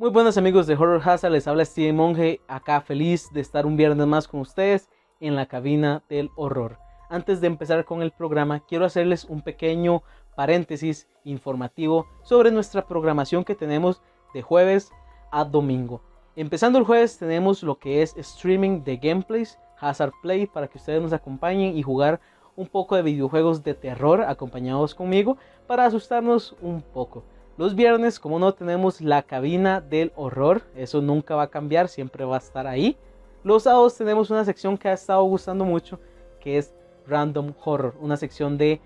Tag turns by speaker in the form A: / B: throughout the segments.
A: Muy buenos amigos de Horror Hazard, les habla Steve Monge, acá feliz de estar un viernes más con ustedes en la cabina del horror. Antes de empezar con el programa, quiero hacerles un pequeño paréntesis informativo sobre nuestra programación que tenemos de jueves a domingo. Empezando el jueves tenemos lo que es streaming de gameplays, Hazard Play, para que ustedes nos acompañen y jugar un poco de videojuegos de terror acompañados conmigo para asustarnos un poco. Los viernes, como no, tenemos la cabina del horror. Eso nunca va a cambiar, siempre va a estar ahí. Los sábados tenemos una sección que ha estado gustando mucho, que es Random Horror. Una sección de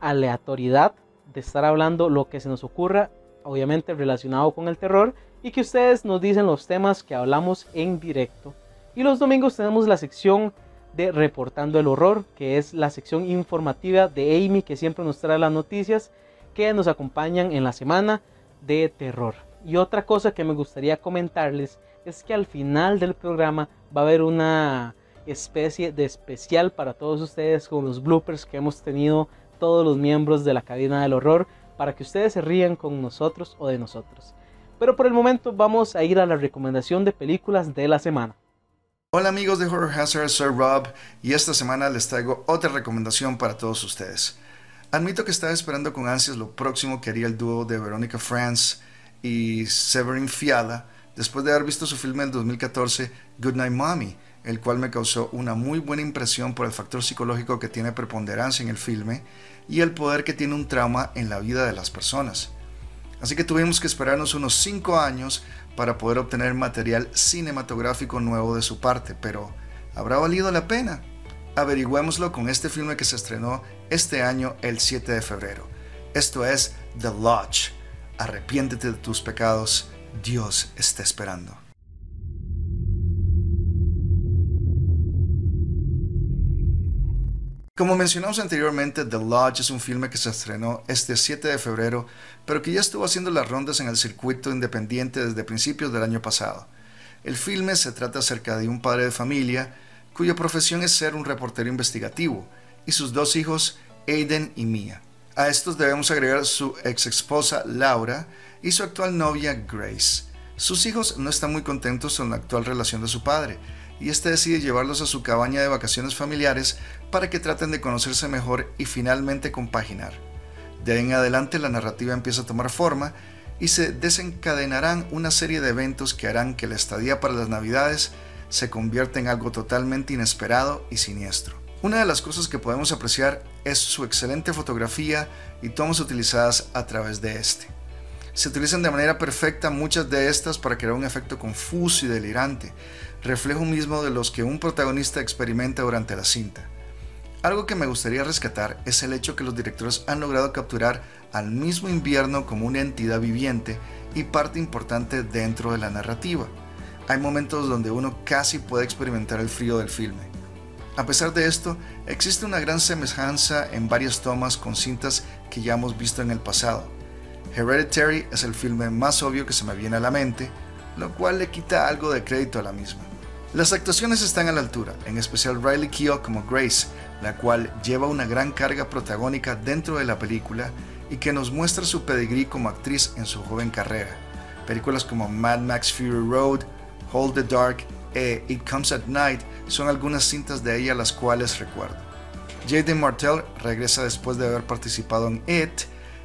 A: aleatoriedad, de estar hablando lo que se nos ocurra, obviamente relacionado con el terror, y que ustedes nos dicen los temas que hablamos en directo. Y los domingos tenemos la sección de Reportando el Horror, que es la sección informativa de Amy, que siempre nos trae las noticias que nos acompañan en la semana de terror. Y otra cosa que me gustaría comentarles es que al final del programa va a haber una especie de especial para todos ustedes con los bloopers que hemos tenido todos los miembros de la cadena del horror para que ustedes se rían con nosotros o de nosotros. Pero por el momento vamos a ir a la recomendación de películas de la semana.
B: Hola amigos de Horror Hazard, soy Rob y esta semana les traigo otra recomendación para todos ustedes. Admito que estaba esperando con ansias lo próximo que haría el dúo de Veronica France y Severin Fiala después de haber visto su filme del 2014 Goodnight Mommy, el cual me causó una muy buena impresión por el factor psicológico que tiene preponderancia en el filme y el poder que tiene un trauma en la vida de las personas. Así que tuvimos que esperarnos unos 5 años para poder obtener material cinematográfico nuevo de su parte, pero ¿habrá valido la pena? Averigüémoslo con este filme que se estrenó este año el 7 de febrero. Esto es The Lodge. Arrepiéntete de tus pecados, Dios está esperando. Como mencionamos anteriormente, The Lodge es un filme que se estrenó este 7 de febrero, pero que ya estuvo haciendo las rondas en el circuito independiente desde principios del año pasado. El filme se trata acerca de un padre de familia cuya profesión es ser un reportero investigativo, y sus dos hijos, Aiden y Mia. A estos debemos agregar su ex esposa Laura y su actual novia Grace. Sus hijos no están muy contentos con la actual relación de su padre, y este decide llevarlos a su cabaña de vacaciones familiares para que traten de conocerse mejor y finalmente compaginar. De ahí en adelante la narrativa empieza a tomar forma y se desencadenarán una serie de eventos que harán que la estadía para las navidades se convierte en algo totalmente inesperado y siniestro. Una de las cosas que podemos apreciar es su excelente fotografía y tomas utilizadas a través de este. Se utilizan de manera perfecta muchas de estas para crear un efecto confuso y delirante, reflejo mismo de los que un protagonista experimenta durante la cinta. Algo que me gustaría rescatar es el hecho que los directores han logrado capturar al mismo invierno como una entidad viviente y parte importante dentro de la narrativa hay momentos donde uno casi puede experimentar el frío del filme. A pesar de esto, existe una gran semejanza en varias tomas con cintas que ya hemos visto en el pasado. Hereditary es el filme más obvio que se me viene a la mente, lo cual le quita algo de crédito a la misma. Las actuaciones están a la altura, en especial Riley Keough como Grace, la cual lleva una gran carga protagónica dentro de la película y que nos muestra su pedigrí como actriz en su joven carrera. Películas como Mad Max Fury Road, Hold the Dark e It Comes at Night son algunas cintas de ella las cuales recuerdo. Jaden Martell regresa después de haber participado en It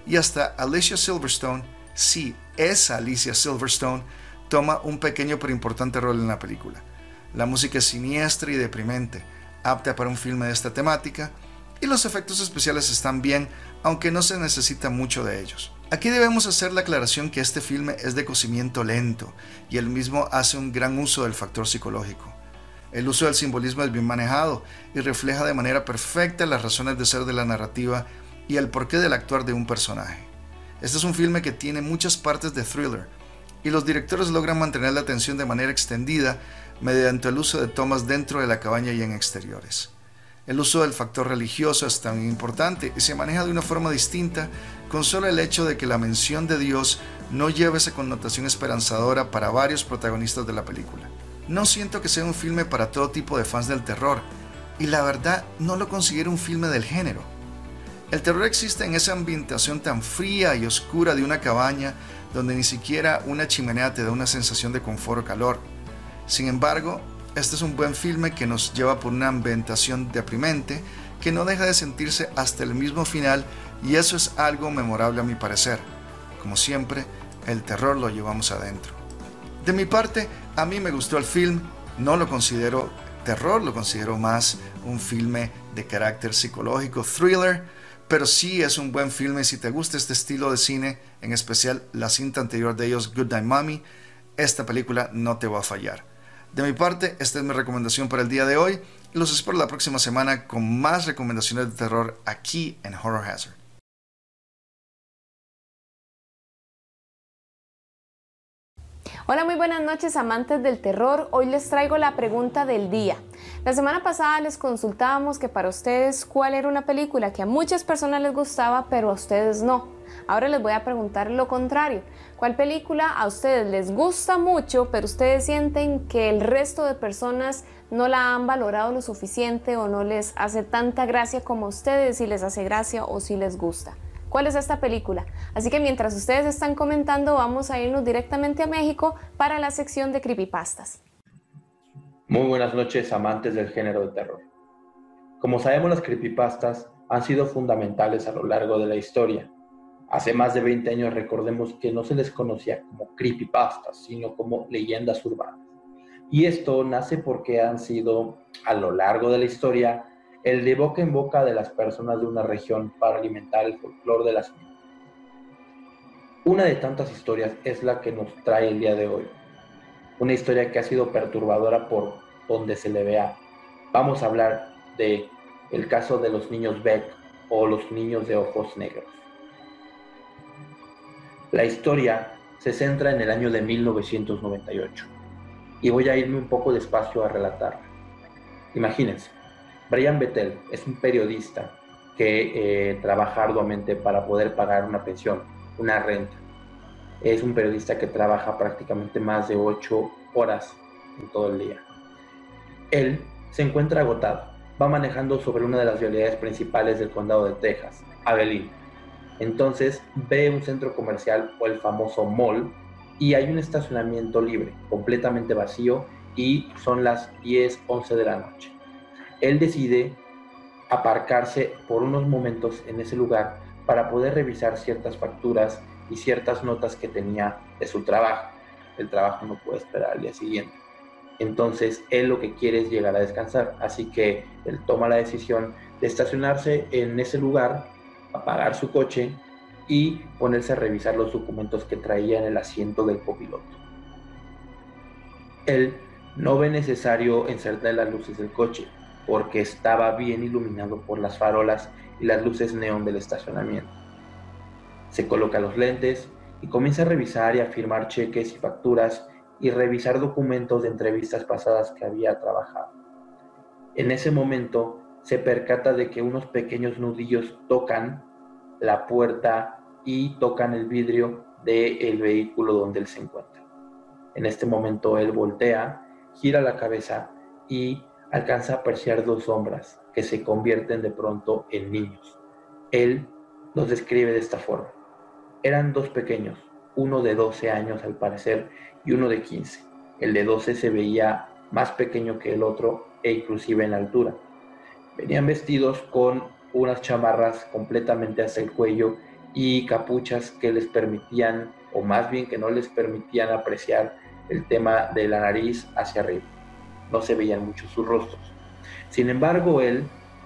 B: y hasta Alicia Silverstone, sí, esa Alicia Silverstone, toma un pequeño pero importante rol en la película. La música es siniestra y deprimente, apta para un filme de esta temática, y los efectos especiales están bien, aunque no se necesita mucho de ellos. Aquí debemos hacer la aclaración que este filme es de cocimiento lento y el mismo hace un gran uso del factor psicológico. El uso del simbolismo es bien manejado y refleja de manera perfecta las razones de ser de la narrativa y el porqué del actuar de un personaje. Este es un filme que tiene muchas partes de thriller y los directores logran mantener la atención de manera extendida mediante el uso de tomas dentro de la cabaña y en exteriores. El uso del factor religioso es también importante y se maneja de una forma distinta con solo el hecho de que la mención de Dios no lleva esa connotación esperanzadora para varios protagonistas de la película. No siento que sea un filme para todo tipo de fans del terror y la verdad no lo considero un filme del género. El terror existe en esa ambientación tan fría y oscura de una cabaña donde ni siquiera una chimenea te da una sensación de confort o calor. Sin embargo, este es un buen filme que nos lleva por una ambientación deprimente que no deja de sentirse hasta el mismo final y eso es algo memorable a mi parecer. Como siempre, el terror lo llevamos adentro. De mi parte, a mí me gustó el film, no lo considero terror, lo considero más un filme de carácter psicológico, thriller, pero sí es un buen filme si te gusta este estilo de cine, en especial la cinta anterior de ellos, Good Night Mommy, esta película no te va a fallar. De mi parte, esta es mi recomendación para el día de hoy los espero la próxima semana con más recomendaciones de terror aquí en Horror Hazard.
C: Hola, muy buenas noches amantes del terror. Hoy les traigo la pregunta del día. La semana pasada les consultábamos que para ustedes cuál era una película que a muchas personas les gustaba, pero a ustedes no. Ahora les voy a preguntar lo contrario. ¿Cuál película a ustedes les gusta mucho, pero ustedes sienten que el resto de personas no la han valorado lo suficiente o no les hace tanta gracia como a ustedes, si les hace gracia o si les gusta? cuál es esta película. Así que mientras ustedes están comentando, vamos a irnos directamente a México para la sección de creepypastas.
D: Muy buenas noches, amantes del género de terror. Como sabemos, las creepypastas han sido fundamentales a lo largo de la historia. Hace más de 20 años recordemos que no se les conocía como creepypastas, sino como leyendas urbanas. Y esto nace porque han sido a lo largo de la historia el de boca en boca de las personas de una región para alimentar el folclore de las mismas. Una de tantas historias es la que nos trae el día de hoy. Una historia que ha sido perturbadora por donde se le vea. Vamos a hablar de el caso de los niños Beck o los niños de ojos negros. La historia se centra en el año de 1998 y voy a irme un poco despacio a relatarla. Imagínense, Brian Bettel es un periodista que eh, trabaja arduamente para poder pagar una pensión, una renta. Es un periodista que trabaja prácticamente más de ocho horas en todo el día. Él se encuentra agotado. Va manejando sobre una de las vialidades principales del condado de Texas, Abilene. Entonces ve un centro comercial o el famoso mall y hay un estacionamiento libre, completamente vacío y son las 10, 11 de la noche él decide aparcarse por unos momentos en ese lugar para poder revisar ciertas facturas y ciertas notas que tenía de su trabajo. El trabajo no puede esperar al día siguiente. Entonces, él lo que quiere es llegar a descansar. Así que él toma la decisión de estacionarse en ese lugar, apagar su coche y ponerse a revisar los documentos que traía en el asiento del copiloto. Él no ve necesario encender las luces del coche, porque estaba bien iluminado por las farolas y las luces neón del estacionamiento. Se coloca los lentes y comienza a revisar y a firmar cheques y facturas y revisar documentos de entrevistas pasadas que había trabajado. En ese momento se percata de que unos pequeños nudillos tocan la puerta y tocan el vidrio del vehículo donde él se encuentra. En este momento él voltea, gira la cabeza y alcanza a apreciar dos sombras que se convierten de pronto en niños. Él los describe de esta forma. Eran dos pequeños, uno de 12 años al parecer y uno de 15. El de 12 se veía más pequeño que el otro e inclusive en altura. Venían vestidos con unas chamarras completamente hasta el cuello y capuchas que les permitían, o más bien que no les permitían apreciar el tema de la nariz hacia arriba no se veían mucho sus rostros. Sin embargo, él,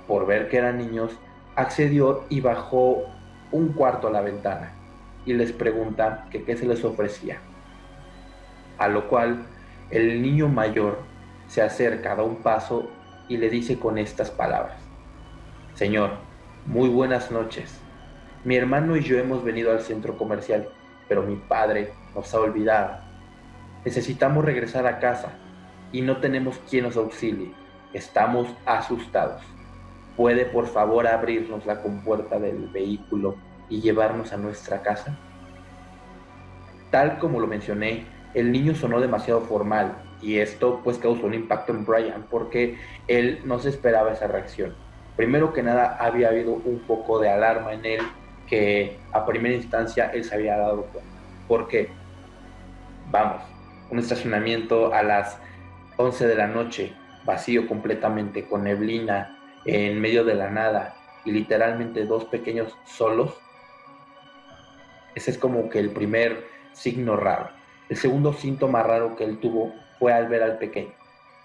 D: por ver que eran niños, accedió y bajó un cuarto a la ventana y les pregunta que qué se les ofrecía. A lo cual el niño mayor se acerca, da un paso y le dice con estas palabras, Señor, muy buenas noches. Mi hermano y yo hemos venido al centro comercial, pero mi padre nos ha olvidado. Necesitamos regresar a casa y no tenemos quien nos auxilie. Estamos asustados. ¿Puede por favor abrirnos la compuerta del vehículo y llevarnos a nuestra casa? Tal como lo mencioné, el niño sonó demasiado formal y esto pues causó un impacto en Brian porque él no se esperaba esa reacción. Primero que nada, había habido un poco de alarma en él que a primera instancia él se había dado cuenta. ¿Por qué? Vamos, un estacionamiento a las 11 de la noche, vacío completamente, con neblina, en medio de la nada, y literalmente dos pequeños solos. Ese es como que el primer signo raro. El segundo síntoma raro que él tuvo fue al ver al pequeño.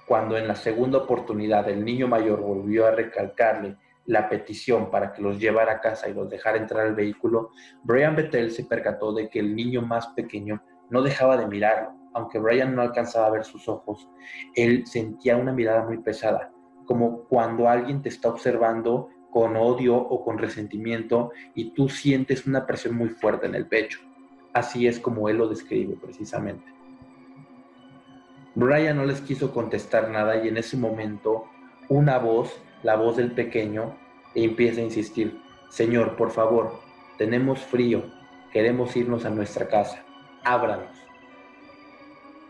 D: Cuando en la segunda oportunidad el niño mayor volvió a recalcarle la petición para que los llevara a casa y los dejara entrar al vehículo, Brian Bethel se percató de que el niño más pequeño no dejaba de mirarlo. Aunque Brian no alcanzaba a ver sus ojos, él sentía una mirada muy pesada, como cuando alguien te está observando con odio o con resentimiento y tú sientes una presión muy fuerte en el pecho. Así es como él lo describe precisamente. Brian no les quiso contestar nada y en ese momento una voz, la voz del pequeño, empieza a insistir, Señor, por favor, tenemos frío, queremos irnos a nuestra casa, ábranos.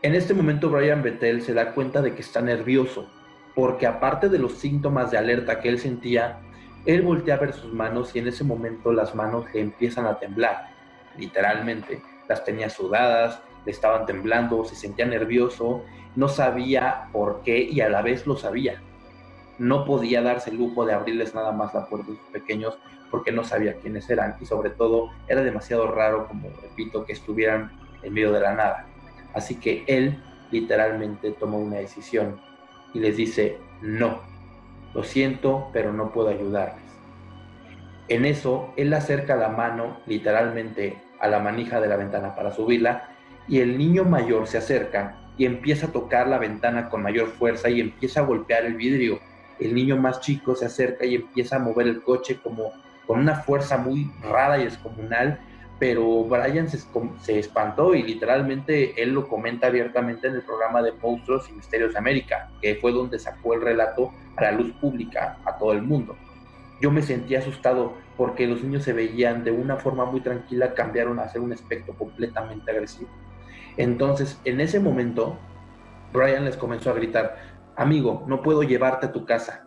D: En este momento Brian Bethel se da cuenta de que está nervioso, porque aparte de los síntomas de alerta que él sentía, él voltea a ver sus manos y en ese momento las manos le empiezan a temblar, literalmente. Las tenía sudadas, le estaban temblando, se sentía nervioso, no sabía por qué y a la vez lo sabía. No podía darse el lujo de abrirles nada más la puerta a sus pequeños porque no sabía quiénes eran y sobre todo era demasiado raro, como repito, que estuvieran en medio de la nada. Así que él literalmente tomó una decisión y les dice, no, lo siento, pero no puedo ayudarles. En eso, él acerca la mano literalmente a la manija de la ventana para subirla y el niño mayor se acerca y empieza a tocar la ventana con mayor fuerza y empieza a golpear el vidrio. El niño más chico se acerca y empieza a mover el coche como con una fuerza muy rara y descomunal, pero Brian se, se espantó y literalmente él lo comenta abiertamente en el programa de Monstruos y Misterios de América, que fue donde sacó el relato a la luz pública, a todo el mundo. Yo me sentí asustado porque los niños se veían de una forma muy tranquila, cambiaron a ser un aspecto completamente agresivo. Entonces, en ese momento, Brian les comenzó a gritar, amigo, no puedo llevarte a tu casa,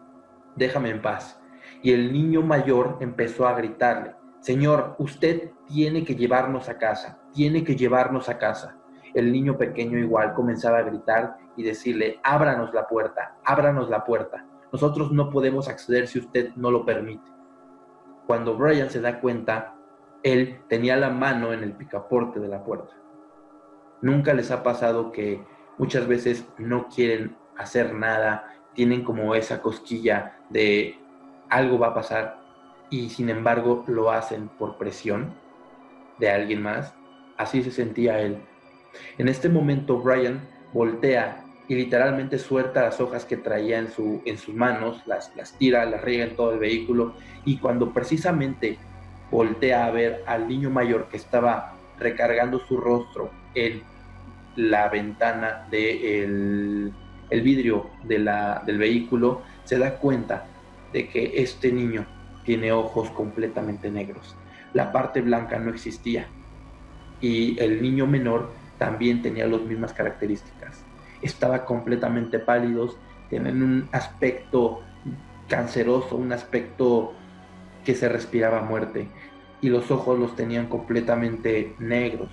D: déjame en paz. Y el niño mayor empezó a gritarle, Señor, usted tiene que llevarnos a casa, tiene que llevarnos a casa. El niño pequeño igual comenzaba a gritar y decirle, ábranos la puerta, ábranos la puerta. Nosotros no podemos acceder si usted no lo permite. Cuando Brian se da cuenta, él tenía la mano en el picaporte de la puerta. Nunca les ha pasado que muchas veces no quieren hacer nada, tienen como esa cosquilla de algo va a pasar y sin embargo lo hacen por presión de alguien más. Así se sentía él. En este momento Brian voltea y literalmente suelta las hojas que traía en, su, en sus manos, las, las tira, las riega en todo el vehículo y cuando precisamente voltea a ver al niño mayor que estaba recargando su rostro en la ventana del de el vidrio de la, del vehículo, se da cuenta de que este niño tiene ojos completamente negros. La parte blanca no existía y el niño menor también tenía las mismas características estaba completamente pálidos, tienen un aspecto canceroso, un aspecto que se respiraba muerte y los ojos los tenían completamente negros.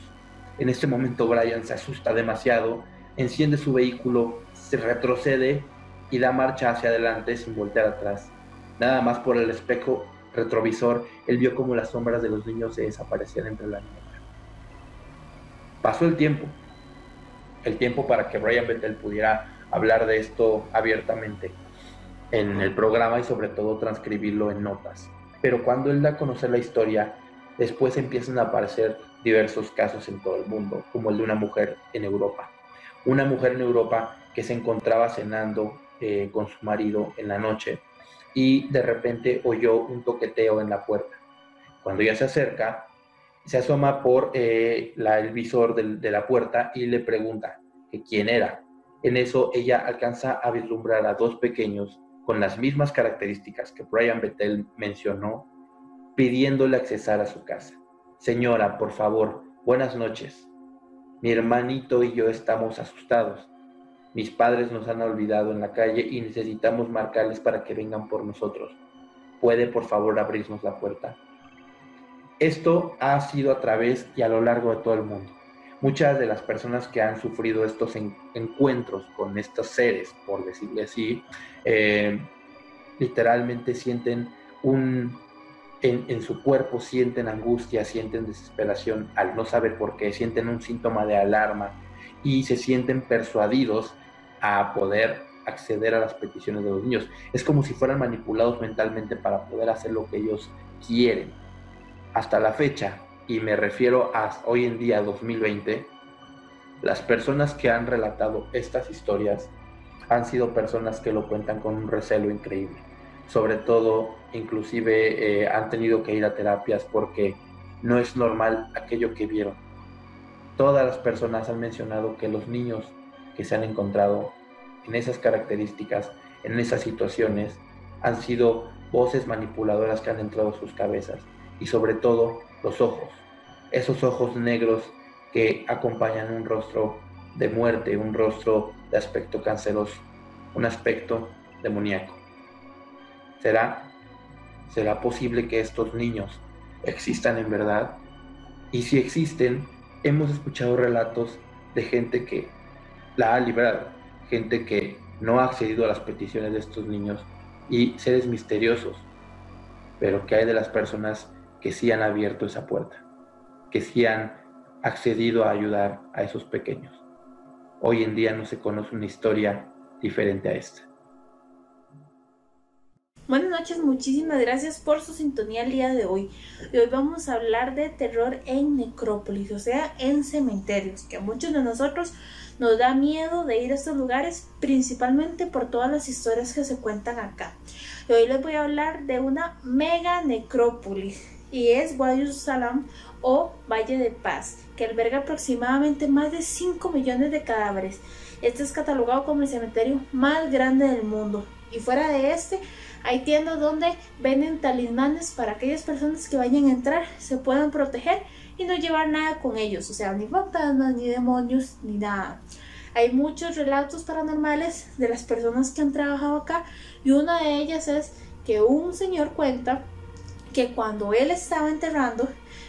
D: En este momento Brian se asusta demasiado, enciende su vehículo, se retrocede y da marcha hacia adelante sin voltear atrás. Nada más por el espejo retrovisor, él vio como las sombras de los niños se desaparecían entre la niebla. Pasó el tiempo, el tiempo para que Brian Bethel pudiera hablar de esto abiertamente en el programa y sobre todo transcribirlo en notas. Pero cuando él da a conocer la historia, después empiezan a aparecer diversos casos en todo el mundo, como el de una mujer en Europa. Una mujer en Europa que se encontraba cenando eh, con su marido en la noche y de repente oyó un toqueteo en la puerta. Cuando ella se acerca, se asoma por eh, el visor de, la puerta y le pregunta quién era. En eso ella alcanza a vislumbrar a dos pequeños con las mismas características que Brian Bethel mencionó, pidiéndole accesar a su casa. Señora, por favor, buenas noches. Mi hermanito y yo estamos asustados. Mis padres nos han olvidado en la calle y necesitamos marcarles para que vengan por nosotros. ¿Puede por favor abrirnos la puerta? Esto ha sido a través y a lo largo de todo el mundo. Muchas de las personas que han sufrido estos encuentros con estos seres, por decirlo así, eh, literalmente sienten un, en, en, su cuerpo, sienten angustia, sienten desesperación al no saber por qué, sienten un síntoma de alarma y se sienten persuadidos a poder acceder a las peticiones de los niños. Es como si fueran manipulados mentalmente para poder hacer lo que ellos quieren. Hasta la fecha, y me refiero a hoy en día 2020, las personas que han relatado estas historias han sido personas que lo cuentan con un recelo increíble. Sobre todo, inclusive eh, han tenido que ir a terapias porque no es normal aquello que vieron. Todas las personas han mencionado que los niños que se han encontrado en esas características, en esas situaciones, han sido voces manipuladoras que han entrado a sus cabezas y sobre todo los ojos, esos ojos negros que acompañan un rostro de muerte, un rostro de aspecto canceroso, un aspecto demoníaco. ¿Será? ¿Será posible que estos niños existan en verdad? Y si existen, hemos escuchado relatos de gente que la ha librado, gente que no ha accedido a las peticiones de estos niños y seres misteriosos, pero que hay de las personas que sí han abierto esa puerta, que sí han accedido a ayudar a esos pequeños. Hoy en día no se conoce una historia diferente a esta.
E: Buenas noches, muchísimas gracias por su sintonía el día de hoy. Hoy vamos a hablar de terror en necrópolis, o sea, en cementerios, que a muchos de nosotros nos da miedo de ir a estos lugares, principalmente por todas las historias que se cuentan acá. Y hoy les voy a hablar de una mega necrópolis y es Wadi Salam o Valle de Paz, que alberga aproximadamente más de 5 millones de cadáveres. Este es catalogado como el cementerio más grande del mundo. Y fuera de este, hay tiendas donde venden talismanes para aquellas personas que vayan a entrar se puedan proteger y no llevar nada con ellos, o sea, ni fantasmas, ni demonios, ni nada. Hay muchos relatos paranormales de las personas que han trabajado acá y una de ellas es que un señor cuenta que cuando él estaba enterrando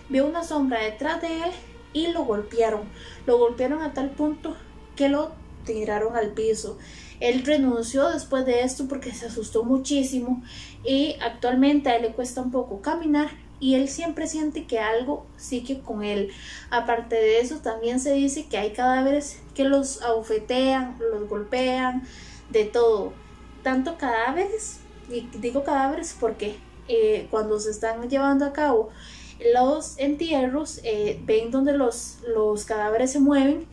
E: vio una sombra detrás de él y lo golpearon. Lo golpearon a tal punto que lo tiraron al piso. Él renunció después de esto porque se asustó muchísimo y actualmente a él le cuesta un poco caminar y él siempre siente que algo sigue con él. Aparte de eso, también se dice que hay cadáveres que los abofetean, los golpean, de todo. Tanto cadáveres, y digo cadáveres porque eh, cuando se están llevando a cabo los entierros, eh, ven donde los, los cadáveres se mueven,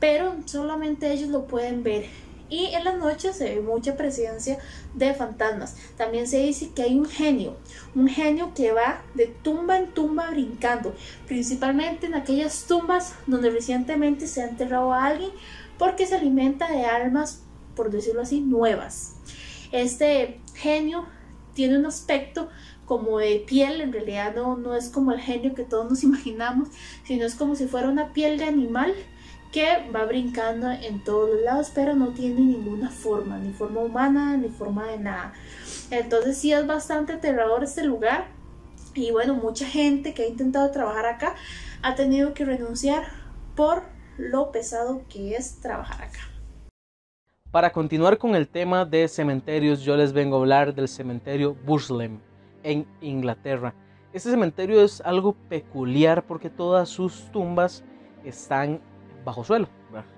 E: pero solamente ellos lo pueden ver y en las noches se ve mucha presencia de fantasmas. También se dice que hay un genio, un genio que va de tumba en tumba brincando, principalmente en aquellas tumbas donde recientemente se ha enterrado a alguien porque se alimenta de almas, por decirlo así, nuevas. Este genio tiene un aspecto como de piel, en realidad no, no es como el genio que todos nos imaginamos, sino es como si fuera una piel de animal que va brincando en todos los lados, pero no tiene ninguna forma, ni forma humana, ni forma de nada. Entonces sí es bastante aterrador este lugar. Y bueno, mucha gente que ha intentado trabajar acá ha tenido que renunciar por lo pesado que es trabajar acá.
A: Para continuar con el tema de cementerios, yo les vengo a hablar del cementerio Burslem en Inglaterra. Este cementerio es algo peculiar porque todas sus tumbas están bajo suelo,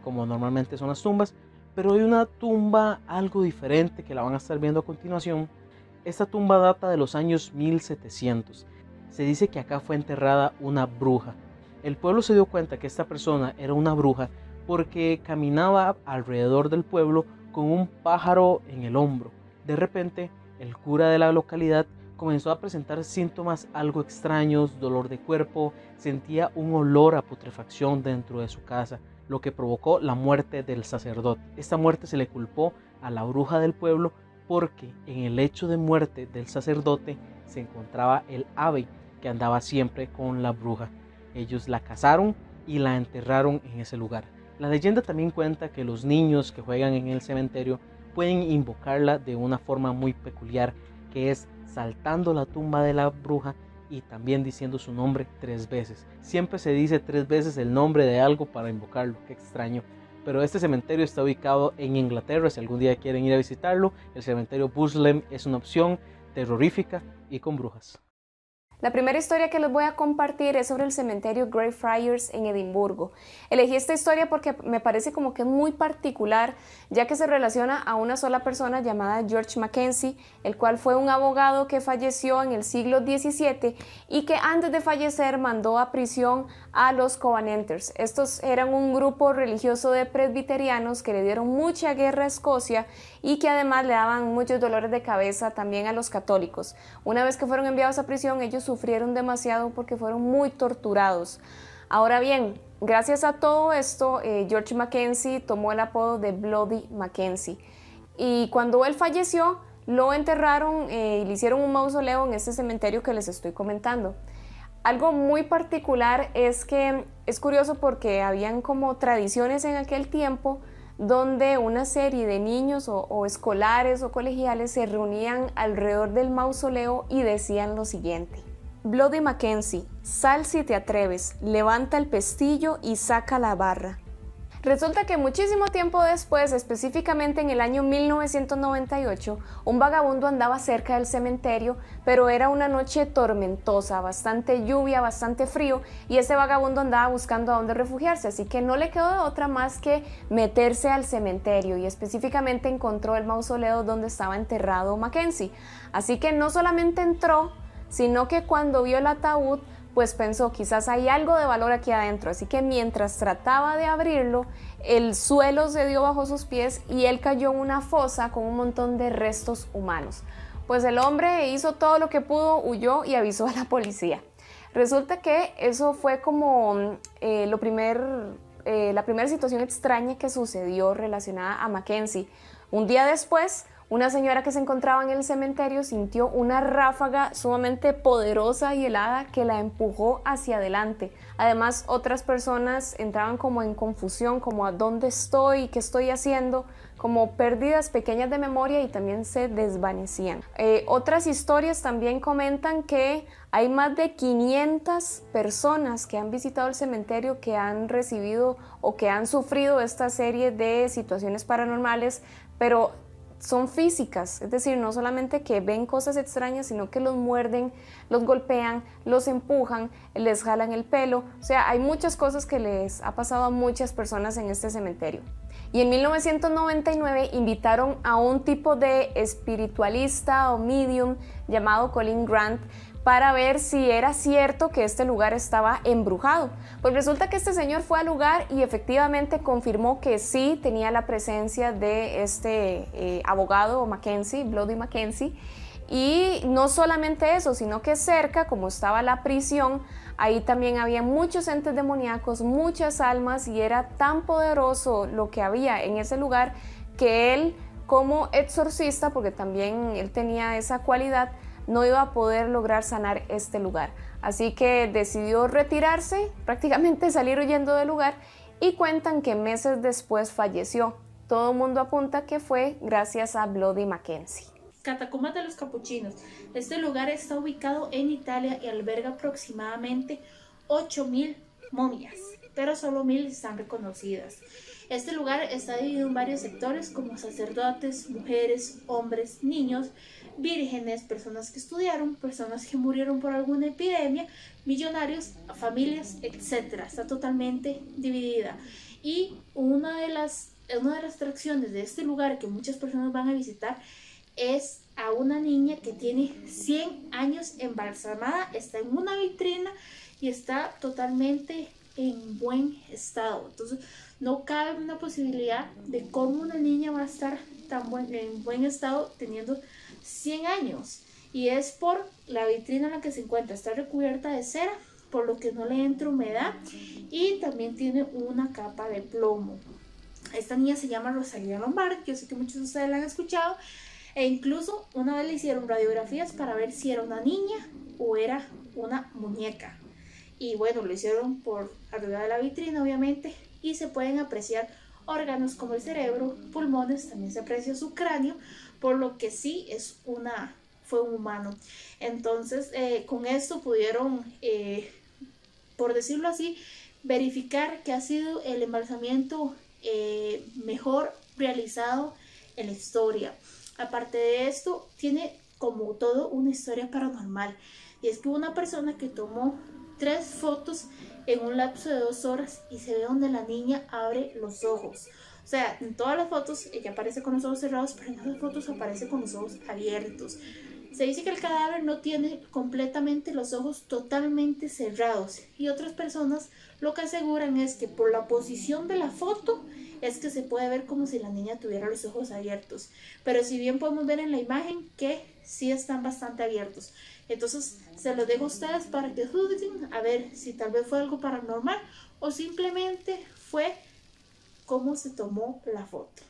A: como normalmente son las tumbas, pero hay una tumba algo diferente que la van a estar viendo a continuación. Esta tumba data de los años 1700. Se dice que acá fue enterrada una bruja. El pueblo se dio cuenta que esta persona era una bruja porque caminaba alrededor del pueblo con un pájaro en el hombro. De repente, el cura de la localidad comenzó a presentar síntomas algo extraños, dolor de cuerpo, sentía un olor a putrefacción dentro de su casa, lo que provocó la muerte del sacerdote. Esta muerte se le culpó a la bruja del pueblo porque en el hecho de muerte del sacerdote se encontraba el ave que andaba siempre con la bruja. Ellos la cazaron y la enterraron en ese lugar. La leyenda también cuenta que los niños que juegan en el cementerio pueden invocarla de una forma muy peculiar que es saltando la tumba de la bruja y también diciendo su nombre tres veces. Siempre se dice tres veces el nombre de algo para invocarlo, qué extraño. Pero este cementerio está ubicado en Inglaterra, si algún día quieren ir a visitarlo, el cementerio Buslem es una opción terrorífica y con brujas.
C: La primera historia que les voy a compartir es sobre el cementerio Greyfriars en Edimburgo. Elegí esta historia porque me parece como que muy particular, ya que se relaciona a una sola persona llamada George Mackenzie, el cual fue un abogado que falleció en el siglo XVII y que antes de fallecer mandó a prisión a los Covenanters. Estos eran un grupo religioso de presbiterianos que le dieron mucha guerra a Escocia y que además le daban muchos dolores de cabeza también a los católicos. Una vez que fueron enviados a prisión, ellos sufrieron demasiado porque fueron muy torturados. Ahora bien, gracias a todo esto, eh, George Mackenzie tomó el apodo de Bloody Mackenzie. Y cuando él falleció, lo enterraron eh, y le hicieron un mausoleo en este cementerio que les estoy comentando. Algo muy particular es que es curioso porque habían como tradiciones en aquel tiempo donde una serie de niños o, escolares o colegiales se reunían alrededor del mausoleo y decían lo siguiente. Bloody Mackenzie, sal si te atreves, levanta el pestillo y saca la barra. Resulta que muchísimo tiempo después, específicamente en el año 1998, un vagabundo andaba cerca del cementerio, pero era una noche tormentosa, bastante lluvia, bastante frío, y ese vagabundo andaba buscando a dónde refugiarse, así que no le quedó de otra más que meterse al cementerio y específicamente encontró el mausoleo donde estaba enterrado Mackenzie. Así que no solamente entró, sino que cuando vio el ataúd, pues pensó, quizás hay algo de valor aquí adentro. Así que mientras trataba de abrirlo, el suelo se dio bajo sus pies y él cayó en una fosa con un montón de restos humanos. Pues el hombre hizo todo lo que pudo, huyó y avisó a la policía. Resulta que eso fue como eh, lo primer, eh, la primera situación extraña que sucedió relacionada a Mackenzie. Un día después, una señora que se encontraba en el cementerio sintió una ráfaga sumamente poderosa y helada que la empujó hacia adelante. Además, otras personas entraban como en confusión, como a dónde estoy, qué estoy haciendo, como pérdidas pequeñas de memoria y también se desvanecían. Eh, otras historias también comentan que hay más de 500 personas que han visitado el cementerio que han recibido o que han sufrido esta serie de situaciones paranormales, pero son físicas, es decir, no solamente que ven cosas extrañas, sino que los muerden, los golpean, los empujan, les jalan el pelo, o sea, hay muchas cosas que les ha pasado a muchas personas en este cementerio. Y en 1999 invitaron a un tipo de espiritualista o medium llamado Colin Grant para ver si era cierto que este lugar estaba embrujado. Pues resulta que este señor fue al lugar y efectivamente confirmó que sí tenía la presencia de este eh, abogado Mackenzie, Bloody Mackenzie. Y no solamente eso, sino que cerca, como estaba la prisión, ahí también había muchos entes demoníacos, muchas almas y era tan poderoso lo que había en ese lugar que él como exorcista, porque también él tenía esa cualidad, no iba a poder lograr sanar este lugar. Así que decidió retirarse, prácticamente salir huyendo del lugar y cuentan que meses después falleció. Todo el mundo apunta que fue gracias a Bloody Mackenzie.
E: Catacumbas de los Capuchinos. Este lugar está ubicado en Italia y alberga aproximadamente 8.000 momias, pero solo 1.000 están reconocidas. Este lugar está dividido en varios sectores como sacerdotes, mujeres, hombres, niños, vírgenes, personas que estudiaron, personas que murieron por alguna epidemia, millonarios, familias, etc. Está totalmente dividida. Y una de las, una de las atracciones de este lugar que muchas personas van a visitar es a una niña que tiene 100 años embalsamada, está en una vitrina y está totalmente en buen estado. Entonces, no cabe una posibilidad de cómo una niña va a estar tan buen, en buen estado teniendo 100 años y es por la vitrina en la que se encuentra, está recubierta de cera, por lo que no le entra humedad y también tiene una capa de plomo. Esta niña se llama Rosalía Lombard, yo sé que muchos de ustedes la han escuchado, e incluso una vez le hicieron radiografías para ver si era una niña o era una muñeca. Y bueno, lo hicieron por arriba de la vitrina, obviamente, y se pueden apreciar órganos como el cerebro, pulmones, también se aprecia su cráneo, por lo que sí es una fue un humano. Entonces, eh, con esto pudieron, eh, por decirlo así, verificar que ha sido el embalsamiento eh, mejor realizado en la historia. Aparte de esto, tiene como todo una historia paranormal. Y es que una persona que tomó tres fotos en un lapso de dos horas y se ve donde la niña abre los ojos. O sea, en todas las fotos ella aparece con los ojos cerrados, pero en otras fotos aparece con los ojos abiertos. Se dice que el cadáver no tiene completamente los ojos totalmente cerrados y otras personas lo que aseguran es que por la posición de la foto es que se puede ver como si la niña tuviera los ojos abiertos. Pero si bien podemos ver en la imagen que sí están bastante abiertos. Entonces se lo dejo a ustedes para que juzguen a ver si tal vez fue algo paranormal o simplemente fue cómo se tomó la foto.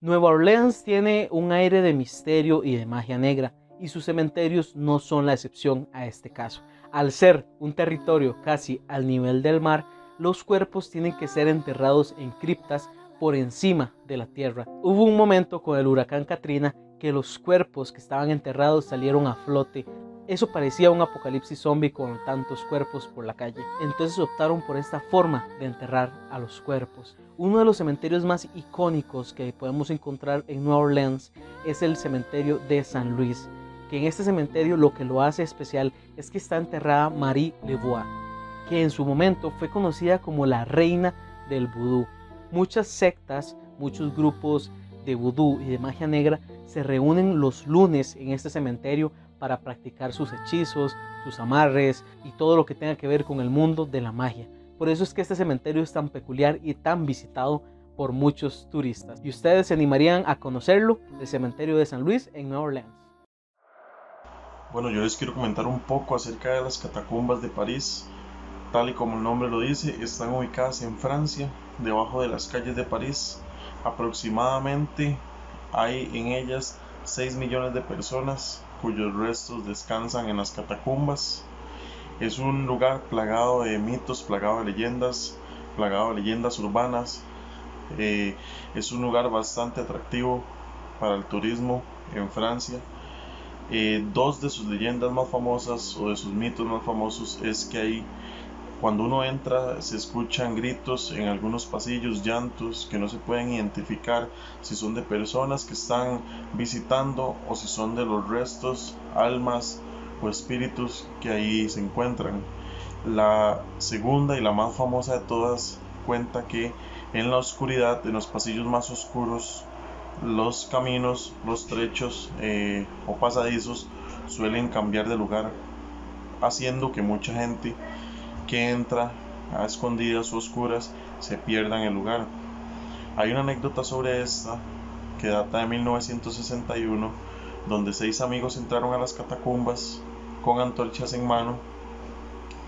A: Nueva Orleans tiene un aire de misterio y de magia negra, y sus cementerios no son la excepción a este caso. Al ser un territorio casi al nivel del mar, los cuerpos tienen que ser enterrados en criptas por encima de la tierra. Hubo un momento con el huracán Katrina que los cuerpos que estaban enterrados salieron a flote eso parecía un apocalipsis zombie con tantos cuerpos por la calle. Entonces optaron por esta forma de enterrar a los cuerpos. Uno de los cementerios más icónicos que podemos encontrar en Nueva Orleans es el cementerio de San Luis, que en este cementerio lo que lo hace especial es que está enterrada Marie Levoix, que en su momento fue conocida como la reina del vudú. Muchas sectas, muchos grupos de vudú y de magia negra se reúnen los lunes en este cementerio para practicar sus hechizos, sus amarres y todo lo que tenga que ver con el mundo de la magia. Por eso es que este cementerio es tan peculiar y tan visitado por muchos turistas. ¿Y ustedes se animarían a conocerlo? El cementerio de San Luis en Nueva Orleans.
F: Bueno, yo les quiero comentar un poco acerca de las catacumbas de París. Tal y como el nombre lo dice, están ubicadas en Francia, debajo de las calles de París. Aproximadamente hay en ellas 6 millones de personas cuyos restos descansan en las catacumbas. Es un lugar plagado de mitos, plagado de leyendas, plagado de leyendas urbanas. Eh, es un lugar bastante atractivo para el turismo en Francia. Eh, dos de sus leyendas más famosas o de sus mitos más famosos es que ahí cuando uno entra se escuchan gritos en algunos pasillos, llantos que no se pueden identificar si son de personas que están visitando o si son de los restos, almas o espíritus que ahí se encuentran. La segunda y la más famosa de todas cuenta que en la oscuridad, en los pasillos más oscuros, los caminos, los trechos eh, o pasadizos suelen cambiar de lugar, haciendo que mucha gente que entra a escondidas o oscuras se pierda en el lugar. Hay una anécdota sobre esta que data de 1961, donde seis amigos entraron a las catacumbas con antorchas en mano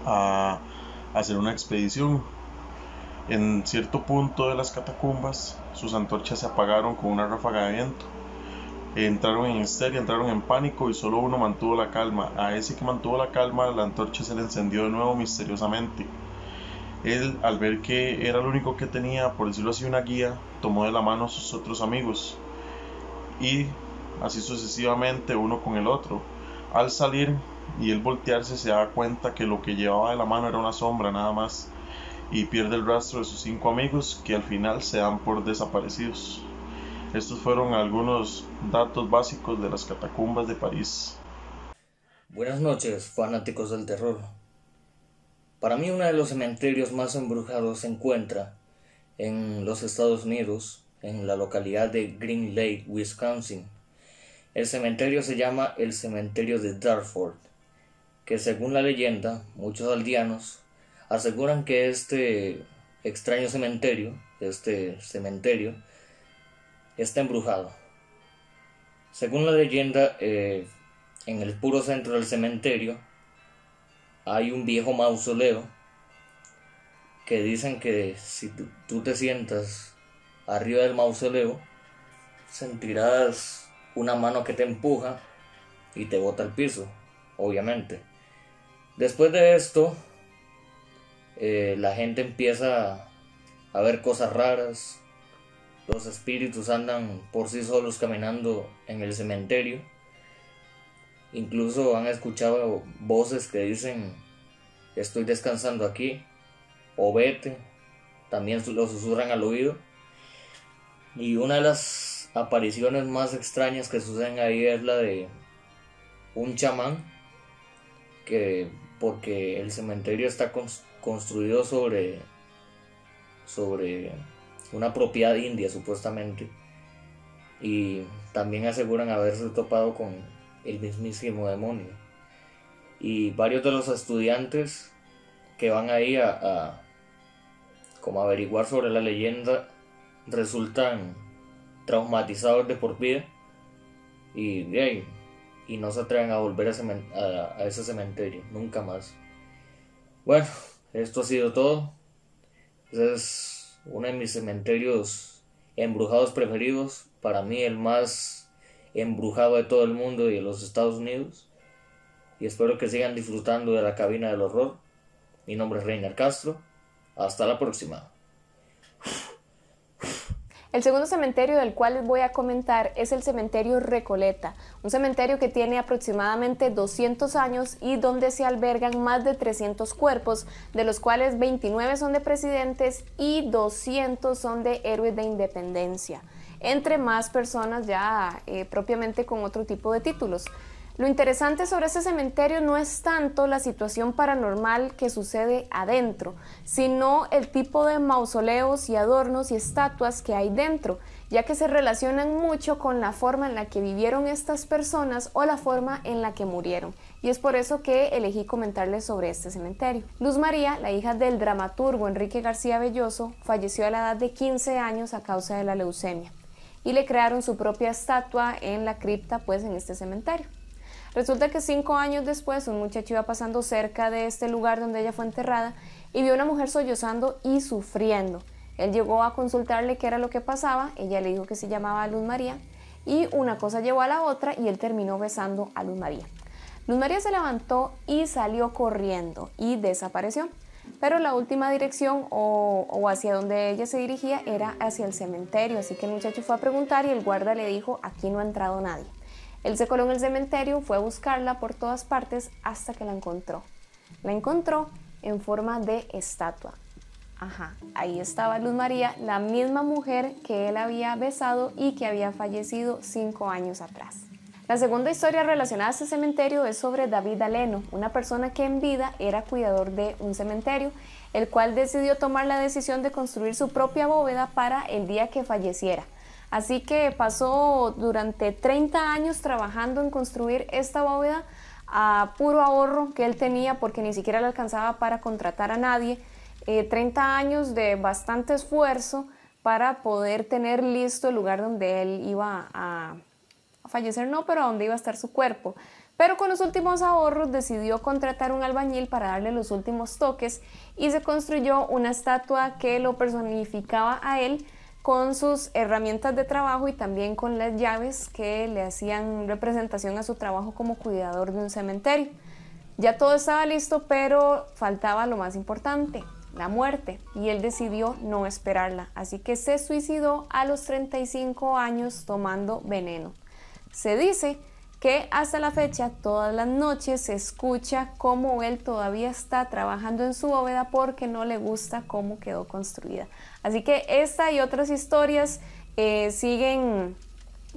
F: a hacer una expedición. En cierto punto de las catacumbas, sus antorchas se apagaron con una ráfaga de viento entraron en histeria, entraron en pánico y solo uno mantuvo la calma. A ese que mantuvo la calma, la antorcha se le encendió de nuevo misteriosamente. Él, al ver que era el único que tenía, por decirlo así, una guía, tomó de la mano a sus otros amigos y así sucesivamente uno con el otro. Al salir y él voltearse se da cuenta que lo que llevaba de la mano era una sombra nada más y pierde el rastro de sus cinco amigos que al final se dan por desaparecidos. Estos fueron algunos datos básicos de las catacumbas de París.
G: Buenas noches, fanáticos del terror. Para mí uno de los cementerios más embrujados se encuentra en los Estados Unidos, en la localidad de Green Lake, Wisconsin. El cementerio se llama el cementerio de Dartford, que según la leyenda, muchos aldeanos aseguran que este extraño cementerio, este cementerio, está embrujado. Según la leyenda, eh, en el puro centro del cementerio hay un viejo mausoleo que dicen que si tú te sientas arriba del mausoleo, sentirás una mano que te empuja y te bota al piso, obviamente. Después de esto, eh, la gente empieza a ver cosas raras, los espíritus andan por sí solos caminando en el cementerio Incluso han escuchado voces que dicen estoy descansando aquí o vete. También lo susurran al oído. Y una de las apariciones más extrañas que suceden ahí es la de un chamán que porque el cementerio está construido sobre sobre una propiedad india supuestamente y también aseguran haberse topado con el mismísimo demonio y varios de los estudiantes que van ahí a, a como averiguar sobre la leyenda resultan traumatizados de por vida y de y no se atreven a volver a, ese cementerio, nunca más. Bueno, esto ha sido todo. es uno de mis cementerios embrujados preferidos. Para mí el más embrujado de todo el mundo y de los Estados Unidos. Y espero que sigan disfrutando de la cabina del horror. Mi nombre es Reiner Castro. Hasta la próxima.
C: El segundo cementerio del cual les voy a comentar es el cementerio Recoleta, un cementerio que tiene aproximadamente 200 años y donde se albergan más de 300 cuerpos, de los cuales 29 son de presidentes y 200 son de héroes de independencia, entre más personas ya eh, propiamente con otro tipo de títulos. Lo interesante sobre este cementerio no es tanto la situación paranormal que sucede adentro, sino el tipo de mausoleos y adornos y estatuas que hay dentro, ya que se relacionan mucho con la forma en la que vivieron estas personas o la forma en la que murieron. Y es por eso que elegí comentarles sobre este cementerio. Luz María, la hija del dramaturgo Enrique García Belloso, falleció a la edad de 15 años a causa de la leucemia y le crearon su propia estatua en la cripta pues en este cementerio. Resulta que cinco años después un muchacho iba pasando cerca de este lugar donde ella fue enterrada y vio una mujer sollozando y sufriendo. Él llegó a consultarle qué era lo que pasaba, ella le dijo que se llamaba Luz María y una cosa llevó a la otra y él terminó besando a Luz María. Luz María se levantó y salió corriendo y desapareció, pero la última dirección o, hacia donde ella se dirigía era hacia el cementerio, así que el muchacho fue a preguntar y el guarda le dijo, aquí no ha entrado nadie. Él se coló en el cementerio, fue a buscarla por todas partes hasta que la encontró. La encontró en forma de estatua. Ajá, ahí estaba Luz María, la misma mujer que él había besado y que había fallecido cinco años atrás. La segunda historia relacionada a este cementerio es sobre David Aleno, una persona que en vida era cuidador de un cementerio, el cual decidió tomar la decisión de construir su propia bóveda para el día que falleciera. Así que pasó durante 30 años trabajando en construir esta bóveda a puro ahorro que él tenía porque ni siquiera le alcanzaba para contratar a nadie. 30 eh, años de bastante esfuerzo para poder tener listo el lugar donde él iba a, a fallecer, no, pero donde iba a estar su cuerpo. Pero con los últimos ahorros decidió contratar un albañil para darle los últimos toques y se construyó una estatua que lo personificaba a él con sus herramientas de trabajo y también con las llaves que le hacían representación a su trabajo como cuidador de un cementerio. Ya todo estaba listo, pero faltaba lo más importante, la muerte, y él decidió no esperarla, así que se suicidó a los 35 años tomando veneno. Se dice que hasta la fecha todas las noches se escucha cómo él todavía está trabajando en su bóveda porque no le gusta cómo quedó construida. Así que esta y otras historias eh, siguen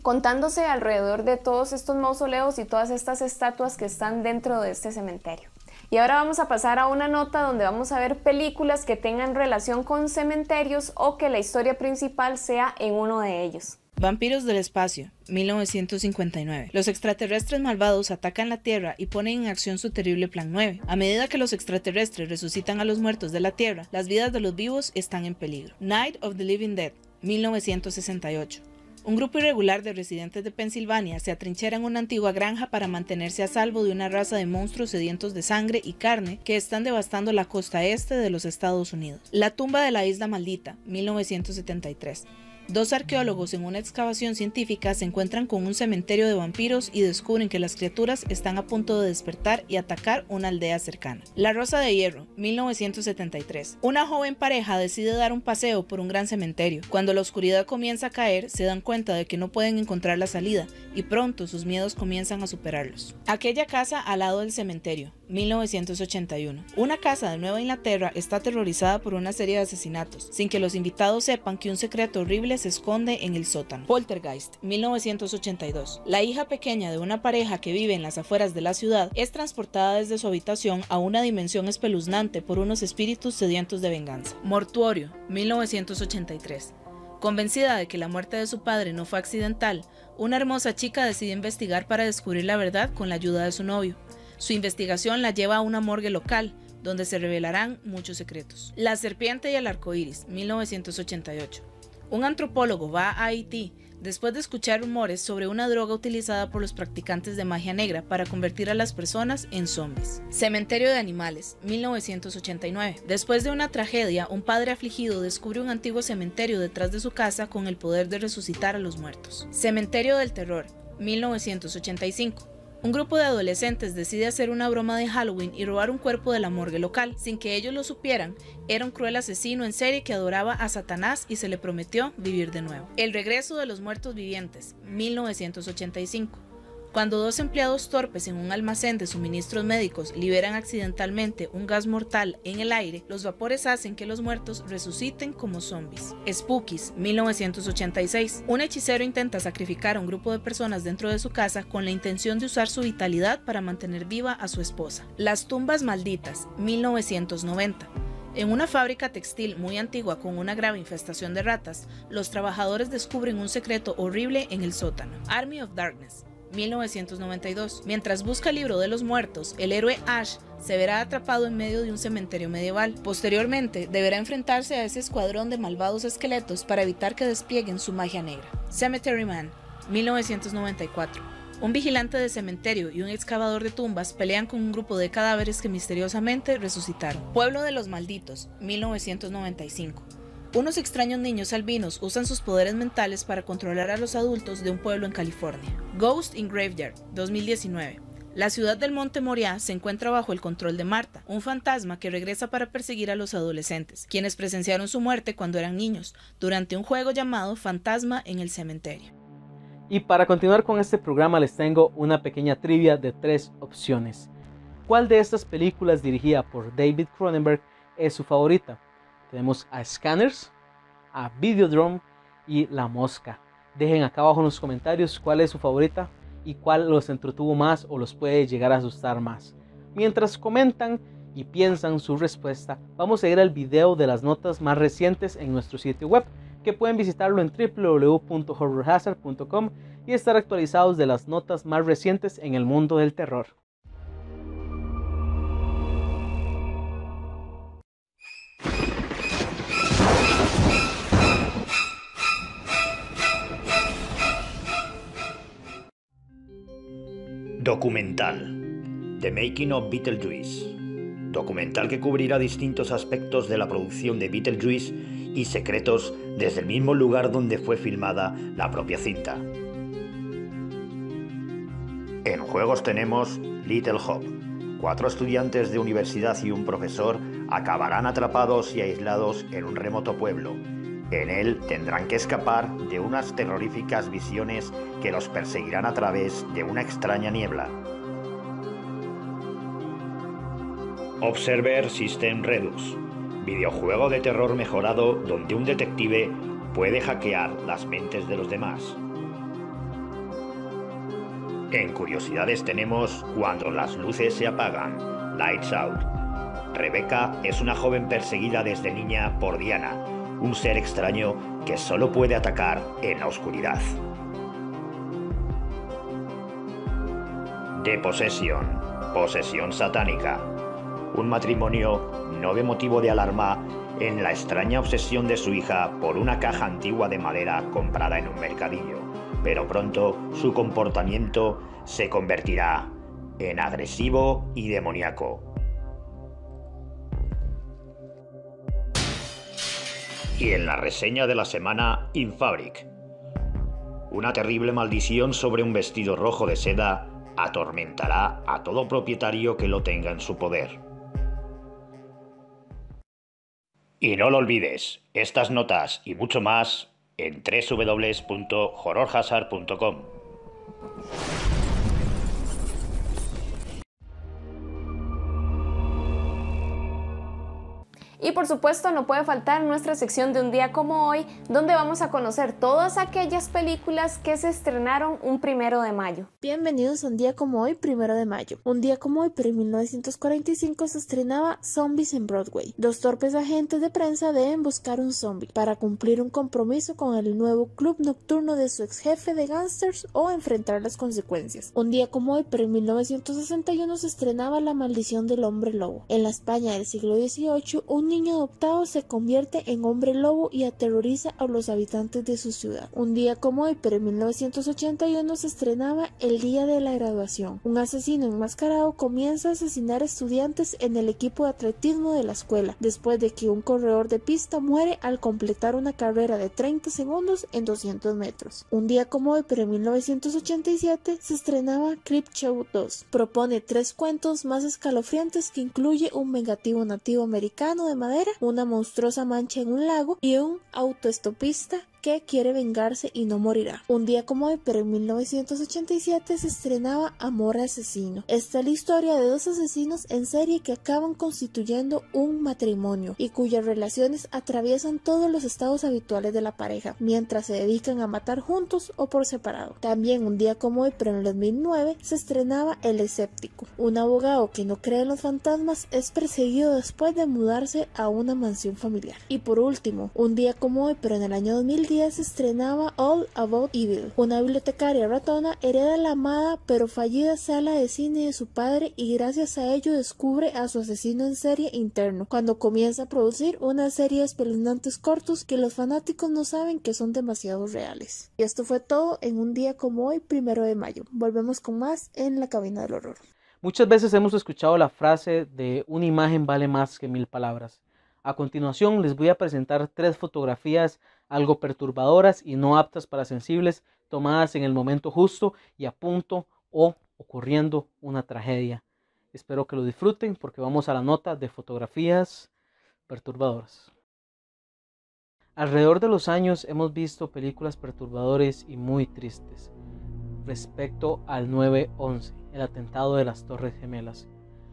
C: contándose alrededor de todos estos mausoleos y todas estas estatuas que están dentro de este cementerio. Y ahora vamos a pasar a una nota donde vamos a ver películas que tengan relación con cementerios o que la historia principal sea en uno de ellos.
H: Vampiros del espacio, 1959. Los extraterrestres malvados atacan la Tierra y ponen en acción su terrible Plan 9. A medida que los extraterrestres resucitan a los muertos de la Tierra, las vidas de los vivos están en peligro. Night of the Living Dead, 1968. Un grupo irregular de residentes de Pensilvania se atrinchera en una antigua granja para mantenerse a salvo de una raza de monstruos sedientos de sangre y carne que están devastando la costa este de los Estados Unidos. La tumba de la isla maldita, 1973. Dos arqueólogos en una excavación científica se encuentran con un cementerio de vampiros y descubren que las criaturas están a punto de despertar y atacar una aldea cercana. La Rosa de Hierro, 1973. Una joven pareja decide dar un paseo por un gran cementerio. Cuando la oscuridad comienza a caer, se dan cuenta de que no pueden encontrar la salida y pronto sus miedos comienzan a superarlos. Aquella casa al lado del cementerio, 1981. Una casa de Nueva Inglaterra está aterrorizada por una serie de asesinatos, sin que los invitados sepan que un secreto horrible se esconde en el sótano. Poltergeist, 1982. La hija pequeña de una pareja que vive en las afueras de la ciudad es transportada desde su habitación a una dimensión espeluznante por unos espíritus sedientos de venganza. Mortuorio, 1983. Convencida de que la muerte de su padre no fue accidental, una hermosa chica decide investigar para descubrir la verdad con la ayuda de su novio. Su investigación la lleva a una morgue local, donde se revelarán muchos secretos. La serpiente y el arco iris, 1988. Un antropólogo va a Haití después de escuchar rumores sobre una droga utilizada por los practicantes de magia negra para convertir a las personas en zombies. Cementerio de Animales, 1989. Después de una tragedia, un padre afligido descubre un antiguo cementerio detrás de su casa con el poder de resucitar a los muertos. Cementerio del Terror, 1985. Un grupo de adolescentes decide hacer una broma de Halloween y robar un cuerpo de la morgue local. Sin que ellos lo supieran, era un cruel asesino en serie que adoraba a Satanás y se le prometió vivir de nuevo. El regreso de los muertos vivientes, 1985. Cuando dos empleados torpes en un almacén de suministros médicos liberan accidentalmente un gas mortal en el aire, los vapores hacen que los muertos resuciten como zombies. Spookies, 1986. Un hechicero intenta sacrificar a un grupo de personas dentro de su casa con la intención de usar su vitalidad para mantener viva a su esposa. Las tumbas malditas, 1990. En una fábrica textil muy antigua con una grave infestación de ratas, los trabajadores descubren un secreto horrible en el sótano. Army of Darkness, 1992. Mientras busca el libro de los muertos, el héroe Ash se verá atrapado en medio de un cementerio medieval. Posteriormente, deberá enfrentarse a ese escuadrón de malvados esqueletos para evitar que desplieguen su magia negra. Cemetery Man, 1994. Un vigilante de cementerio y un excavador de tumbas pelean con un grupo de cadáveres que misteriosamente resucitaron. Pueblo de los Malditos, 1995. Unos extraños niños albinos usan sus poderes mentales para controlar a los adultos de un pueblo en California. Ghost in Graveyard, 2019. La ciudad del Monte Moriah se encuentra bajo el control de Marta, un fantasma que regresa para perseguir a los adolescentes, quienes presenciaron su muerte cuando eran niños, durante un juego llamado Fantasma en el Cementerio.
A: Y para continuar con este programa les tengo una pequeña trivia de tres opciones. ¿Cuál de estas películas dirigida por David Cronenberg es su favorita? Tenemos a Scanners, a Videodrome y La Mosca. Dejen acá abajo en los comentarios cuál es su favorita y cuál los entretuvo más o los puede llegar a asustar más. Mientras comentan y piensan su respuesta, vamos a ir al video de las notas más recientes en nuestro sitio web, que pueden visitarlo en www.horrorhazard.com y estar actualizados de las notas más recientes en el mundo del terror.
I: Documental. The Making of Beetlejuice. Documental que cubrirá distintos aspectos de la producción de Beetlejuice y secretos desde el mismo lugar donde fue filmada la propia cinta. En juegos tenemos Little Hope. Cuatro estudiantes de universidad y un profesor acabarán atrapados y aislados en un remoto pueblo. En él tendrán que escapar de unas terroríficas visiones que los perseguirán a través de una extraña niebla. Observer System Redux, videojuego de terror mejorado donde un detective puede hackear las mentes de los demás. En curiosidades tenemos Cuando las luces se apagan, Lights Out. Rebecca es una joven perseguida desde niña por Diana, un ser extraño que solo puede atacar en la oscuridad. De posesión, posesión satánica. Un matrimonio no ve motivo de alarma en la extraña obsesión de su hija por una caja antigua de madera comprada en un mercadillo, pero pronto su comportamiento se convertirá en agresivo y demoníaco. Y en la reseña de la semana, Infabric. Una terrible maldición sobre un vestido rojo de seda atormentará a todo propietario que lo tenga en su poder. Y no lo olvides, estas notas y mucho más en www.horrorhazard.com.
C: Y por supuesto no puede faltar nuestra sección de un día como hoy, donde vamos a conocer todas aquellas películas que se estrenaron un primero de mayo.
E: Bienvenidos a un día como hoy, primero de mayo. Un día como hoy, pero en 1945 se estrenaba Zombies en Broadway. Dos torpes agentes de prensa deben buscar un zombie para cumplir un compromiso con el nuevo club nocturno de su ex jefe de gangsters o enfrentar las consecuencias. Un día como hoy, pero en 1961 se estrenaba La maldición del hombre lobo. En la España del siglo XVIII, un niño adoptado se convierte en hombre lobo y aterroriza a los habitantes de su ciudad. Un día como hoy, pero en 1981 se estrenaba El Día de la Graduación. Un asesino enmascarado comienza a asesinar estudiantes en el equipo de atletismo de la escuela, después de que un corredor de pista muere al completar una carrera de 30 segundos en 200 metros. Un día como hoy, pero en 1987 se estrenaba Show 2. Propone tres cuentos más escalofriantes que incluye un vengativo nativo americano de una monstruosa mancha en un lago y un autoestopista que quiere vengarse y no morirá. Un día como hoy, pero en 1987 se estrenaba Amor Asesino. Esta es la historia de dos asesinos en serie que acaban constituyendo un matrimonio y cuyas relaciones atraviesan todos los estados habituales de la pareja, mientras se dedican a matar juntos o por separado. También un día como hoy, pero en el 2009, se estrenaba El Escéptico. Un abogado que no cree en los fantasmas es perseguido después de mudarse a una mansión familiar. Y por último, un día como hoy, pero en el año 2010, se estrenaba All About Evil. Una bibliotecaria ratona hereda la amada pero fallida sala de cine de su padre y gracias a ello descubre a su asesino en serie interno, cuando comienza a producir una serie de espeluznantes cortos que los fanáticos no saben que son demasiado reales. Y esto fue todo en un día como hoy, primero de mayo. Volvemos con más en la cabina del horror.
A: Muchas veces hemos escuchado la frase de una imagen vale más que mil palabras. A continuación les voy a presentar tres fotografías algo perturbadoras y no aptas para sensibles, tomadas en el momento justo y a punto o ocurriendo una tragedia. Espero que lo disfruten porque vamos a la nota de fotografías perturbadoras. Alrededor de los años hemos visto películas perturbadoras y muy tristes respecto al 9-11, el atentado de las Torres Gemelas.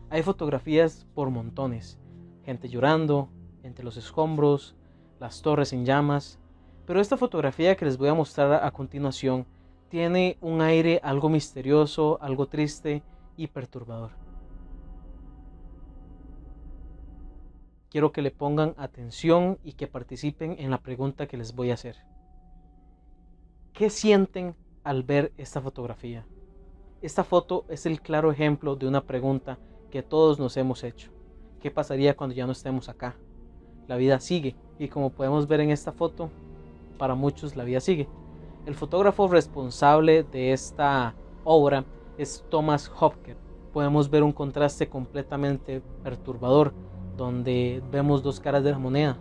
A: Hay fotografías por montones, gente llorando entre los escombros, las torres en llamas, pero esta fotografía que les voy a mostrar a continuación tiene un aire algo misterioso, algo triste y perturbador. Quiero que le pongan atención y que participen en la pregunta que les voy a hacer. ¿Qué sienten al ver esta fotografía? Esta foto es el claro ejemplo de una pregunta que todos nos hemos hecho. ¿Qué pasaría cuando ya no estemos acá? La vida sigue y como podemos ver en esta foto, para muchos la vida sigue. El fotógrafo responsable de esta obra es Thomas Hopkins. Podemos ver un contraste completamente perturbador, donde vemos dos caras de la moneda,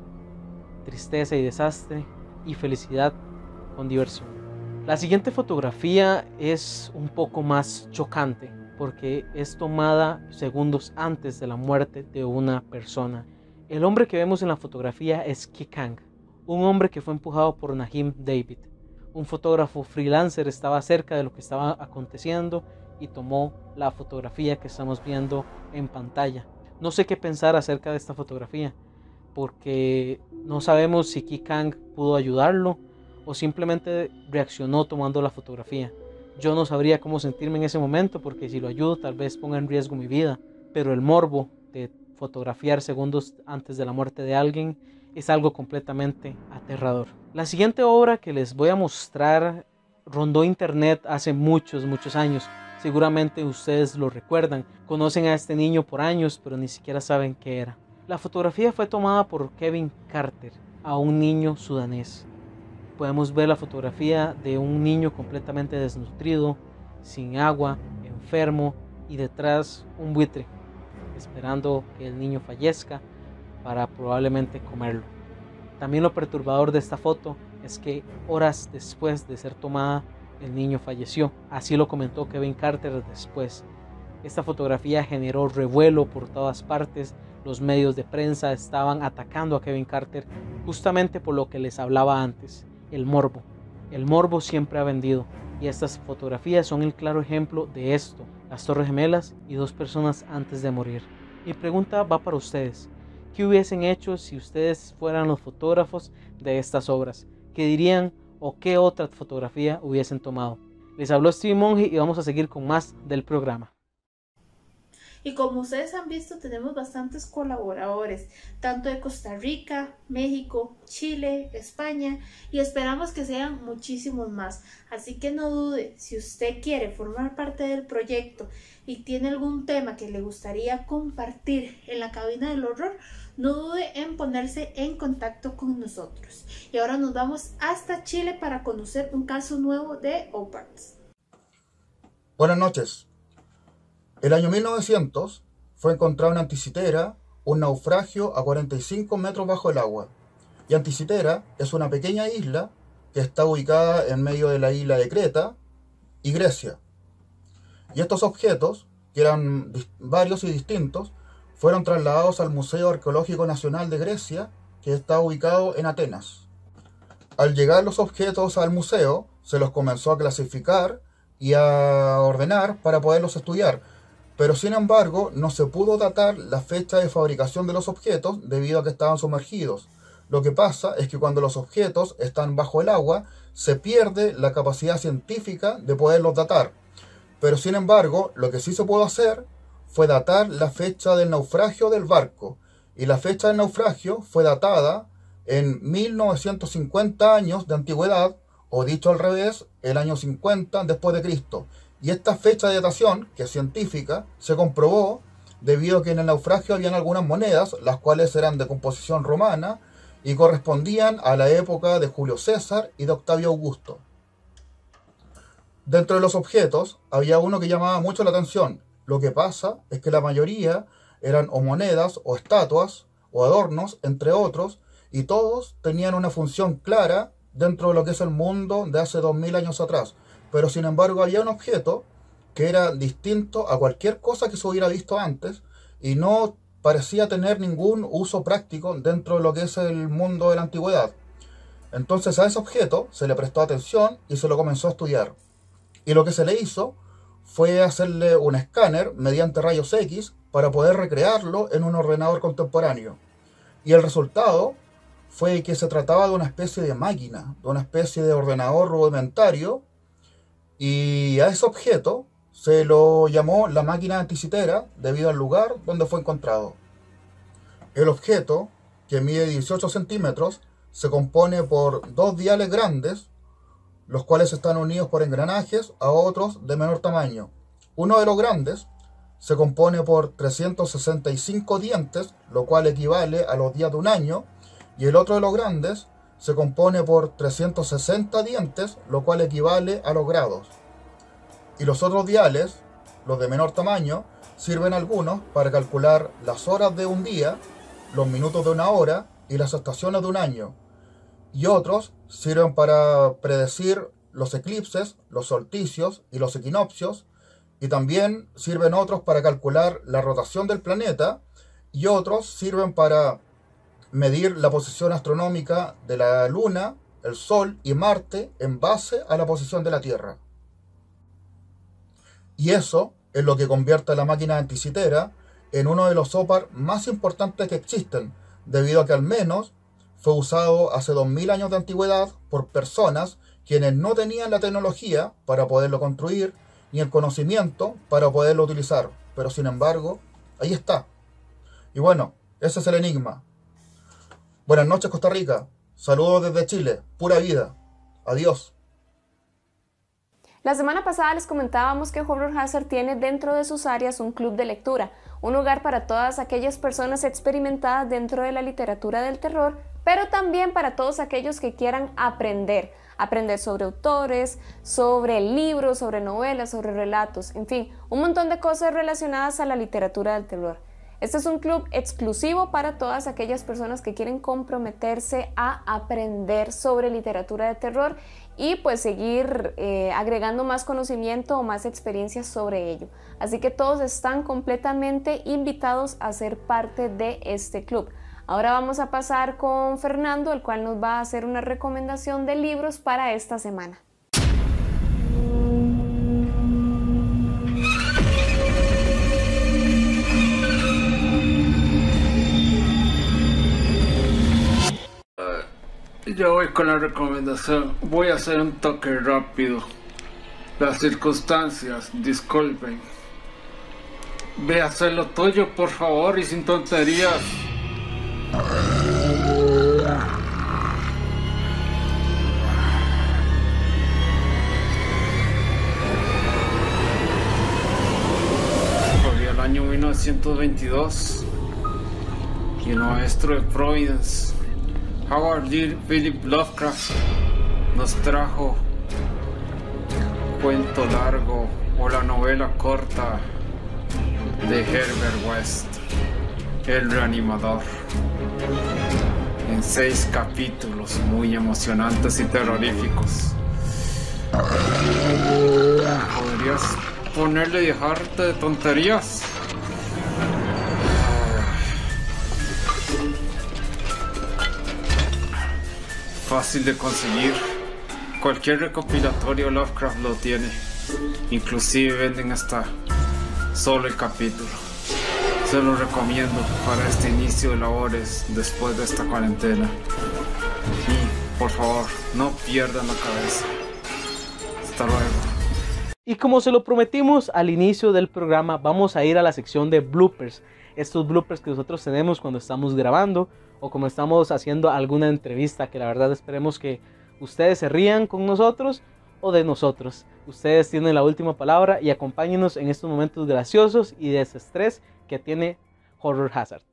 A: tristeza y desastre, y felicidad con diversión. La siguiente fotografía es un poco más chocante, porque es tomada segundos antes de la muerte de una persona. El hombre que vemos en la fotografía es Kikang, un hombre que fue empujado por Nahim David. Un fotógrafo freelancer estaba cerca de lo que estaba aconteciendo y tomó la fotografía que estamos viendo en pantalla. No sé qué pensar acerca de esta fotografía, porque no sabemos si Ki Kang pudo ayudarlo o simplemente reaccionó tomando la fotografía. Yo no sabría cómo sentirme en ese momento porque si lo ayudo tal vez ponga en riesgo mi vida, pero el morbo de fotografiar segundos antes de la muerte de alguien es algo completamente aterrador. La siguiente obra que les voy a mostrar rondó internet hace muchos, muchos años. Seguramente ustedes lo recuerdan. Conocen a este niño por años, pero ni siquiera saben qué era. La fotografía fue tomada por Kevin Carter, a un niño sudanés. Podemos ver la fotografía de un niño completamente desnutrido, sin agua, enfermo y detrás un buitre, esperando que el niño fallezca para probablemente comerlo. También lo perturbador de esta foto es que horas después de ser tomada, el niño falleció. Así lo comentó Kevin Carter después. Esta fotografía generó revuelo por todas partes. Los medios de prensa estaban atacando a Kevin Carter justamente por lo que les hablaba antes, el morbo. El morbo siempre ha vendido y estas fotografías son el claro ejemplo de esto, las Torres Gemelas y dos personas antes de morir. Mi pregunta va para ustedes. ¿Qué hubiesen hecho si ustedes fueran los fotógrafos de estas obras? ¿Qué dirían o qué otra fotografía hubiesen tomado? Les habló Steve Monge y vamos a seguir con más del programa.
E: Y como ustedes han visto, tenemos bastantes colaboradores, tanto de Costa Rica, México, Chile, España, y esperamos que sean muchísimos más. Así que no dude, si usted quiere formar parte del proyecto y tiene algún tema que le gustaría compartir en la cabina del horror, no dude en ponerse en contacto con nosotros. Y ahora nos vamos hasta Chile para conocer un caso nuevo de OPARTS.
J: Buenas noches. El año 1900 fue encontrada una anticitera, un naufragio a 45 metros bajo el agua. Y Anticitera es una pequeña isla que está ubicada en medio de la isla de Creta y Grecia. Y estos objetos, que eran varios y distintos, fueron trasladados al Museo Arqueológico Nacional de Grecia, que está ubicado en Atenas. Al llegar los objetos al museo, se los comenzó a clasificar y a ordenar para poderlos estudiar, pero sin embargo no se pudo datar la fecha de fabricación de los objetos debido a que estaban sumergidos. Lo que pasa es que cuando los objetos están bajo el agua, se pierde la capacidad científica de poderlos datar. Pero sin embargo, lo que sí se pudo hacer fue datar la fecha del naufragio del barco. Y la fecha del naufragio fue datada en 1950 años de antigüedad, o dicho al revés, el año 50 después de Cristo. Y esta fecha de datación, que es científica, se comprobó debido a que en el naufragio habían algunas monedas, las cuales eran de composición romana y correspondían a la época de Julio César y de Octavio Augusto. Dentro de los objetos había uno que llamaba mucho la atención. Lo que pasa es que la mayoría eran o monedas o estatuas o adornos, entre otros, y todos tenían una función clara dentro de lo que es el mundo de hace dos mil años atrás pero sin embargo había un objeto que era distinto a cualquier cosa que se hubiera visto antes y no parecía tener ningún uso práctico dentro de lo que es el mundo de la antigüedad. Entonces a ese objeto se le prestó atención y se lo comenzó a estudiar. Y lo que se le hizo fue hacerle un escáner mediante rayos X para poder recrearlo en un ordenador contemporáneo. Y el resultado fue que se trataba de una especie de máquina, de una especie de ordenador rudimentario y a ese objeto se lo llamó la máquina anticitera debido al lugar donde fue encontrado. El objeto, que mide 18 centímetros, se compone por dos diales grandes, los cuales están unidos por engranajes a otros de menor tamaño. Uno de los grandes se compone por 365 dientes, lo cual equivale a los días de un año, y el otro de los grandes se compone por 360 dientes, lo cual equivale a los grados. Y los otros diales, los de menor tamaño, sirven algunos para calcular las horas de un día, los minutos de una hora y las estaciones de un año. Y otros sirven para predecir los eclipses, los solsticios y los equinoccios. Y también sirven otros para calcular la rotación del planeta. Y otros sirven para medir la posición astronómica de la Luna, el Sol y Marte en base a la posición de la Tierra. Y eso es lo que convierte la máquina anticitera en uno de los SOPAR más importantes que existen, debido a que al menos fue usado hace 2000 años de antigüedad por personas quienes no tenían la tecnología para poderlo construir ni el conocimiento para poderlo utilizar. Pero sin embargo, ahí está. Y bueno, ese es el enigma. Buenas noches Costa Rica. Saludos desde Chile. Pura vida. Adiós.
C: La semana pasada les comentábamos que Horror Hazard tiene dentro de sus áreas un club de lectura, un lugar para todas aquellas personas experimentadas dentro de la literatura del terror, pero también para todos aquellos que quieran aprender, aprender sobre autores, sobre libros, sobre novelas, sobre relatos, en fin, un montón de cosas relacionadas a la literatura del terror. Este es un club exclusivo para todas aquellas personas que quieren comprometerse a aprender sobre literatura de terror y pues seguir eh, agregando más conocimiento o más experiencias sobre ello. Así que todos están completamente invitados a ser parte de este club. Ahora vamos a pasar con Fernando, el cual nos va a hacer una recomendación de libros para esta semana.
K: Con la recomendación. Voy a hacer un toque rápido. Las circunstancias, disculpen. Ve a hacer lo tuyo, por favor, y sin tonterías. Corría el año 1922 y el maestro de Providence Howard D. Philip Lovecraft nos trajo cuento largo o la novela corta de Herbert West, El reanimador, en seis capítulos muy emocionantes y terroríficos. ¿Podrías ponerle y dejarte de tonterías? Fácil de conseguir. Cualquier recopilatorio Lovecraft lo tiene. Inclusive venden hasta solo el capítulo. Se lo recomiendo para este inicio de labores después de esta cuarentena. Y por favor, no pierdan la cabeza. Hasta luego.
A: Y como se lo prometimos al inicio del programa, vamos a ir a la sección de bloopers. Estos bloopers que nosotros tenemos cuando estamos grabando o como estamos haciendo alguna entrevista, que la verdad esperemos que ustedes se rían con nosotros o de nosotros. Ustedes tienen la última palabra y acompáñenos en estos momentos graciosos y de estrés que tiene Horror Hazard.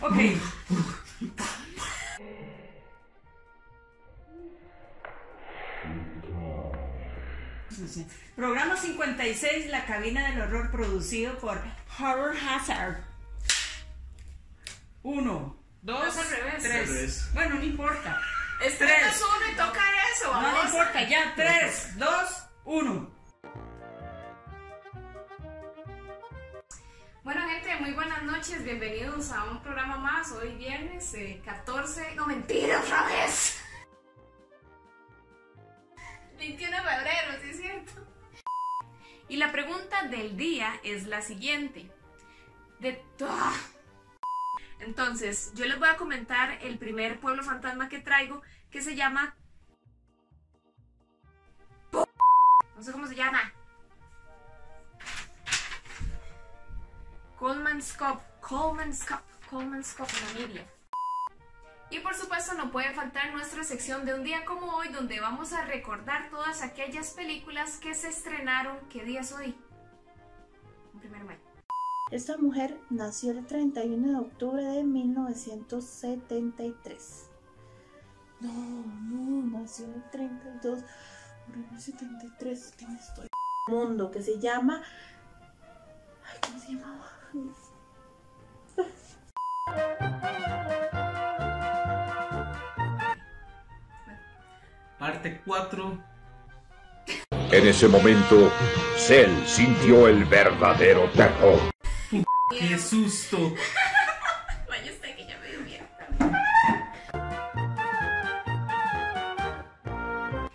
L: Ok. Programa 56, La cabina del horror, producido por Horror Hazard. Uno, dos,
E: al revés.
L: tres.
E: Al revés.
L: Bueno, no importa.
E: Es
L: Tres.
E: tres es uno y toca eso,
L: No, no importa, ya. Tres, dos, uno.
C: Muy buenas noches. Bienvenidos a un programa más. Hoy viernes eh, 14. No, mentira, otra vez. 21 de febrero, sí es cierto. Y la pregunta del día es la siguiente. De.
M: Entonces, yo les voy a comentar el primer pueblo fantasma que traigo, que se llama... No sé cómo se llama. Colemanskop, Colemanskop, Colemanskop, Namibia. Y por supuesto no puede faltar nuestra sección de un día como hoy, donde vamos a recordar todas aquellas películas que se estrenaron. ¿Qué día es hoy? Un primer mayo.
E: Esta mujer nació el 31 de octubre de 1973. No, no, nació el 32 de 73. ¿Quién estoy? Mundo que se llama. Ay, ¿cómo se llamaba?
N: Parte 4.
O: En ese momento, Cell sintió el verdadero terror.
N: ¡Qué susto!
M: Vaya usted que ya me dio miedo.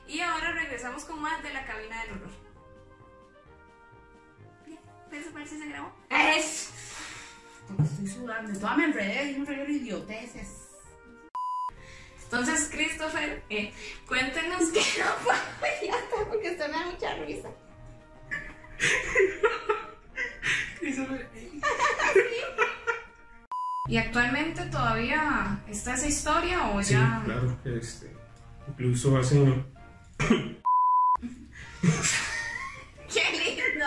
M: Y ahora regresamos con más de la cabina del horror. ¿Puedes ver si se grabó?
L: ¡Es! Porque estoy sudando. Toda me enredé y un reguero de idioteces.
M: Entonces, Christopher, eh, cuéntenos que no puedo porque usted me da mucha risa. ¿Y actualmente todavía está esa historia o
P: Sí,
M: ya?
P: claro, este, incluso hace
M: ¡Qué lindo!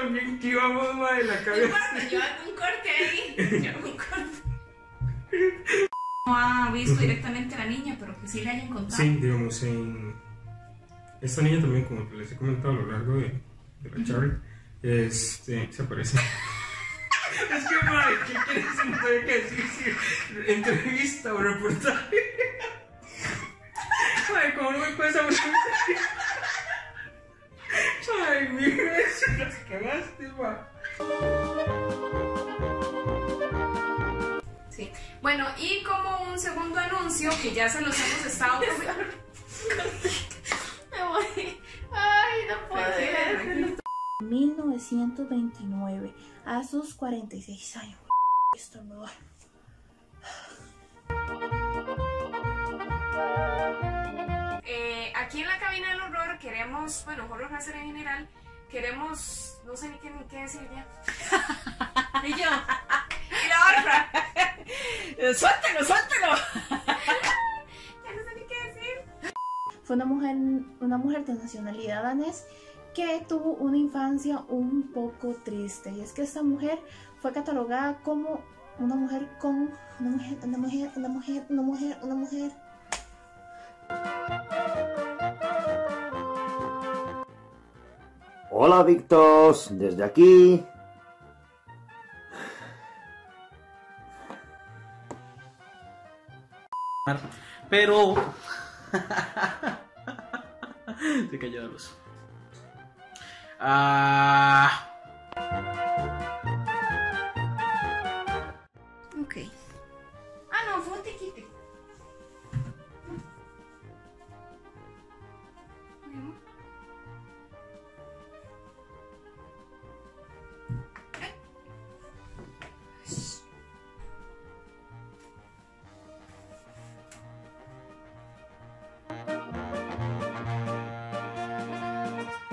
P: También que íbamos más de la
M: No
P: cabeza.
M: importa, yo hago un corte ahí. Yo hago un corte. No ha visto directamente a la niña, pero que sí le hayan contado.
P: Sí, digamos, en esta niña también, como les he comentado a lo largo de, de la charla, este, se aparece. es que, madre, ¿qué quieres entender que decir? Si entrevista o reportaje. Madre, ¿cómo no me puedes hablar? Ay, mira, eso las cagaste, ma.
M: Sí. Bueno, y como un segundo anuncio, que ya se los hemos estado. Me voy. Ay, no puedo.
E: 1929, a sus 46 años. Esto no va.
M: Eh, aquí en la cabina del horror queremos, bueno, horror láser en general, queremos, no sé ni qué, ni qué decir ya.
L: Y yo.
M: Y la otra.
L: ¡Suéltelo, suéltelo!
M: Ya no sé ni qué decir.
E: Fue una mujer, una mujer de nacionalidad danés que tuvo una infancia un poco triste. Y es que esta mujer fue catalogada como una mujer con una mujer, una mujer, una mujer, una mujer, una mujer.
I: Hola Victos, desde aquí.
N: Pero. Se cayó la luz. Ah.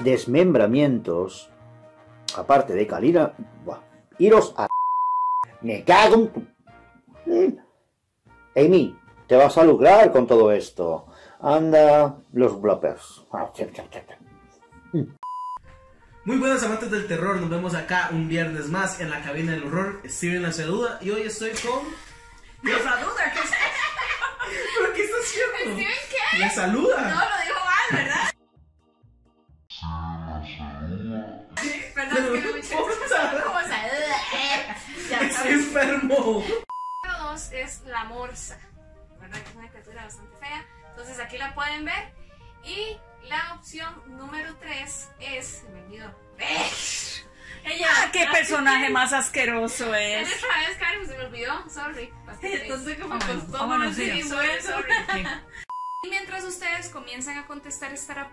I: Desmembramientos. Aparte de Calira. Buah, iros a. Me cago en. tu-. Amy, te vas a lucrar con todo esto. Anda, los bloppers. Ah,
N: Muy buenas amantes del terror, nos vemos acá un viernes más en la cabina del horror. Steven la saluda y hoy estoy con.
L: Nos la duda, ¿qué es
N: ¿Pero qué está haciendo?
M: ¿Steven qué?
N: ¡Me saluda!
M: No, morsa, ¿verdad? Que es una criatura bastante fea. Entonces aquí la pueden ver. Y la opción número tres es. Se me olvidó. Ella.
L: Ah, qué personaje más asqueroso
M: Dale
L: es.
M: otra vez, Karen, se me olvidó. Sorry.
L: Entonces, ¿cómo
M: me
L: costó? Ah,
M: no decir
L: sorry.
M: Y mientras ustedes comienzan a contestar esta.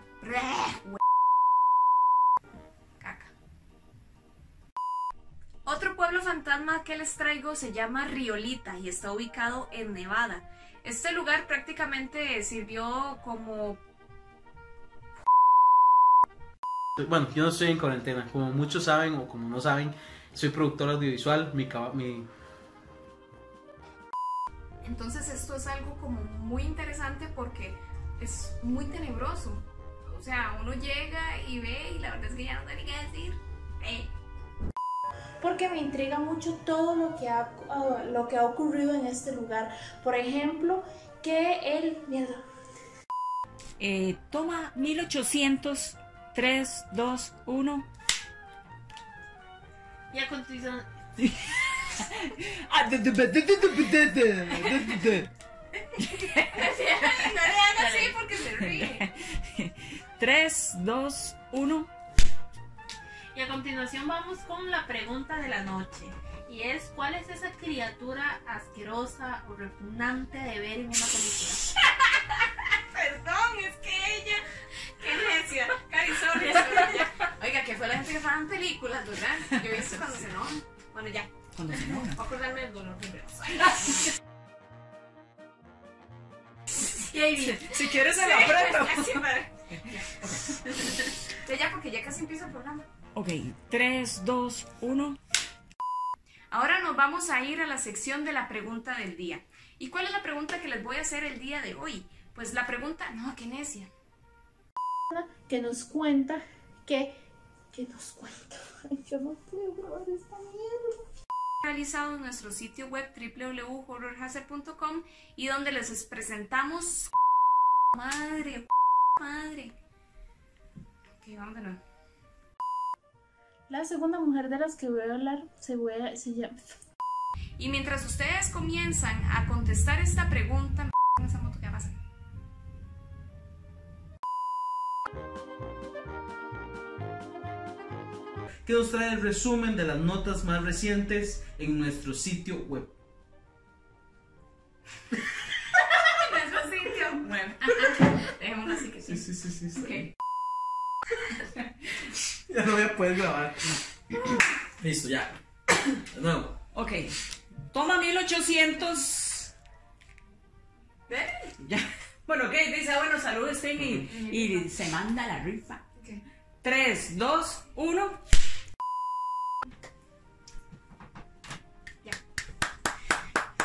M: Otro pueblo fantasma que les traigo se llama Riolita y está ubicado en Nevada. Este lugar prácticamente sirvió como...
A: Bueno, yo no estoy en cuarentena. Como muchos saben o como no saben, soy productor audiovisual. Mi, mi
M: Entonces esto es algo como muy interesante porque es muy tenebroso. O sea, uno llega y ve y la verdad es que ya no ni qué decir. Eh,
E: porque me intriga mucho todo lo que ha, ah, lo que ha ocurrido en este lugar. Por ejemplo, que el... Mierda.
L: Eh, toma 1800, 3, 2, 1.
E: Y a continuación...
M: no le hagas así porque se ríe.
L: 3, 2, 1.
E: Y a continuación vamos con la pregunta de la noche. Y es, ¿cuál es esa criatura asquerosa o repugnante de ver en una película?
M: Perdón, es que ella. Qué necia. Cari, sorry, sorry, ya. Oiga, que fue la gente que en películas, ¿verdad? Yo he visto cuando se enojan. Bueno, ya.
L: Cuando se enojan.
M: Voy a acordarme del dolor primero.
L: Si, si quieres se lo aprieto.
M: Ya, ya, porque ya casi empieza el programa.
L: Ok, 3, 2, 1.
M: Ahora nos vamos a ir a la sección de la pregunta del día. ¿Y cuál es la pregunta que les voy a hacer el día de hoy? Pues la pregunta, no, qué necia.
E: Que nos cuenta que... Que nos cuenta. Ay, yo no puedo grabar esta mierda.
M: realizado en nuestro sitio web www.horrorhazard.com y donde les presentamos madre, madre. Ok, vamos de nuevo.
E: La segunda mujer de las que voy a hablar se, voy a- se llama...
M: Y mientras ustedes comienzan a contestar esta pregunta, esa moto que pasa.
A: que nos trae el resumen de las notas más recientes en nuestro sitio web.
M: Nuestro sitio web. Dejémoslo así que sí.
A: Sí, sí, sí, sí.
M: Ok.
A: Ya no voy a poder grabar. Listo, ya. De nuevo.
L: Ok, toma 1800. Ya. Bueno, ok, dice, bueno, salud, Steve, y, y se manda la rifa. 3, 2, 1.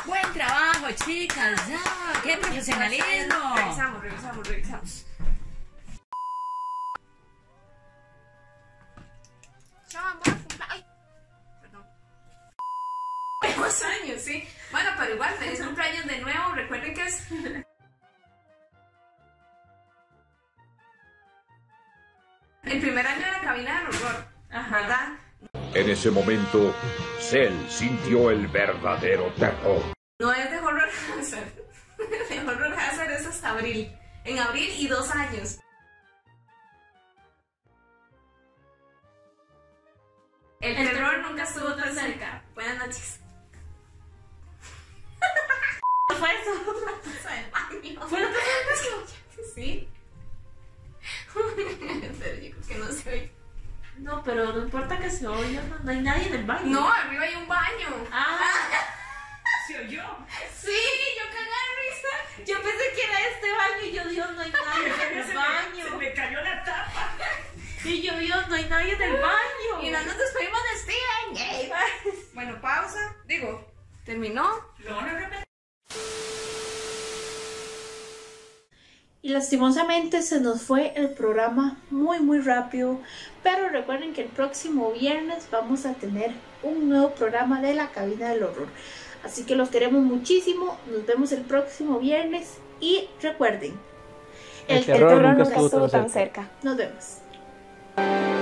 L: Buen trabajo, chicas, ya. ¡Qué profesionalismo!
M: Revisamos, revisamos, revisamos. Chao, buen cumple- Ay, perdón. Dos años, sí. Bueno, pero igual, feliz cumpleaños de nuevo. Recuerden que es. El primer año de la cabina del horror. ¿Verdad?
O: En ese momento, Cell sintió el verdadero terror.
M: No es de Horror Hazard. De Horror Hazard es hasta abril. En abril y dos años. El, terror nunca estuvo tan cerca. Buenas noches.
E: fue eso?
M: ¿Fue la vez que Sí. Pero yo creo que no se oye.
E: No, pero no importa que se oiga, no, no hay nadie en el baño.
M: No, arriba hay un baño.
E: Ah.
L: ¿Se oyó?
M: Sí, yo cagué de risa.
E: Yo pensé que era este baño y yo, Dios, no hay nadie en
L: Se
E: el
L: me-
E: baño.
L: Se me cayó la tapa.
E: Y yo, Dios, no hay nadie en el baño.
M: Y no nos despedimos de Steven. Bueno, pausa. Digo, terminó.
L: Lo van a repetir.
E: Y lastimosamente se nos fue el programa muy muy rápido, pero recuerden que el próximo viernes vamos a tener un nuevo programa de la cabina del horror. Así que los queremos muchísimo, nos vemos el próximo viernes y recuerden,
A: El terror nunca estuvo tan
E: cerca. Nos vemos. thank you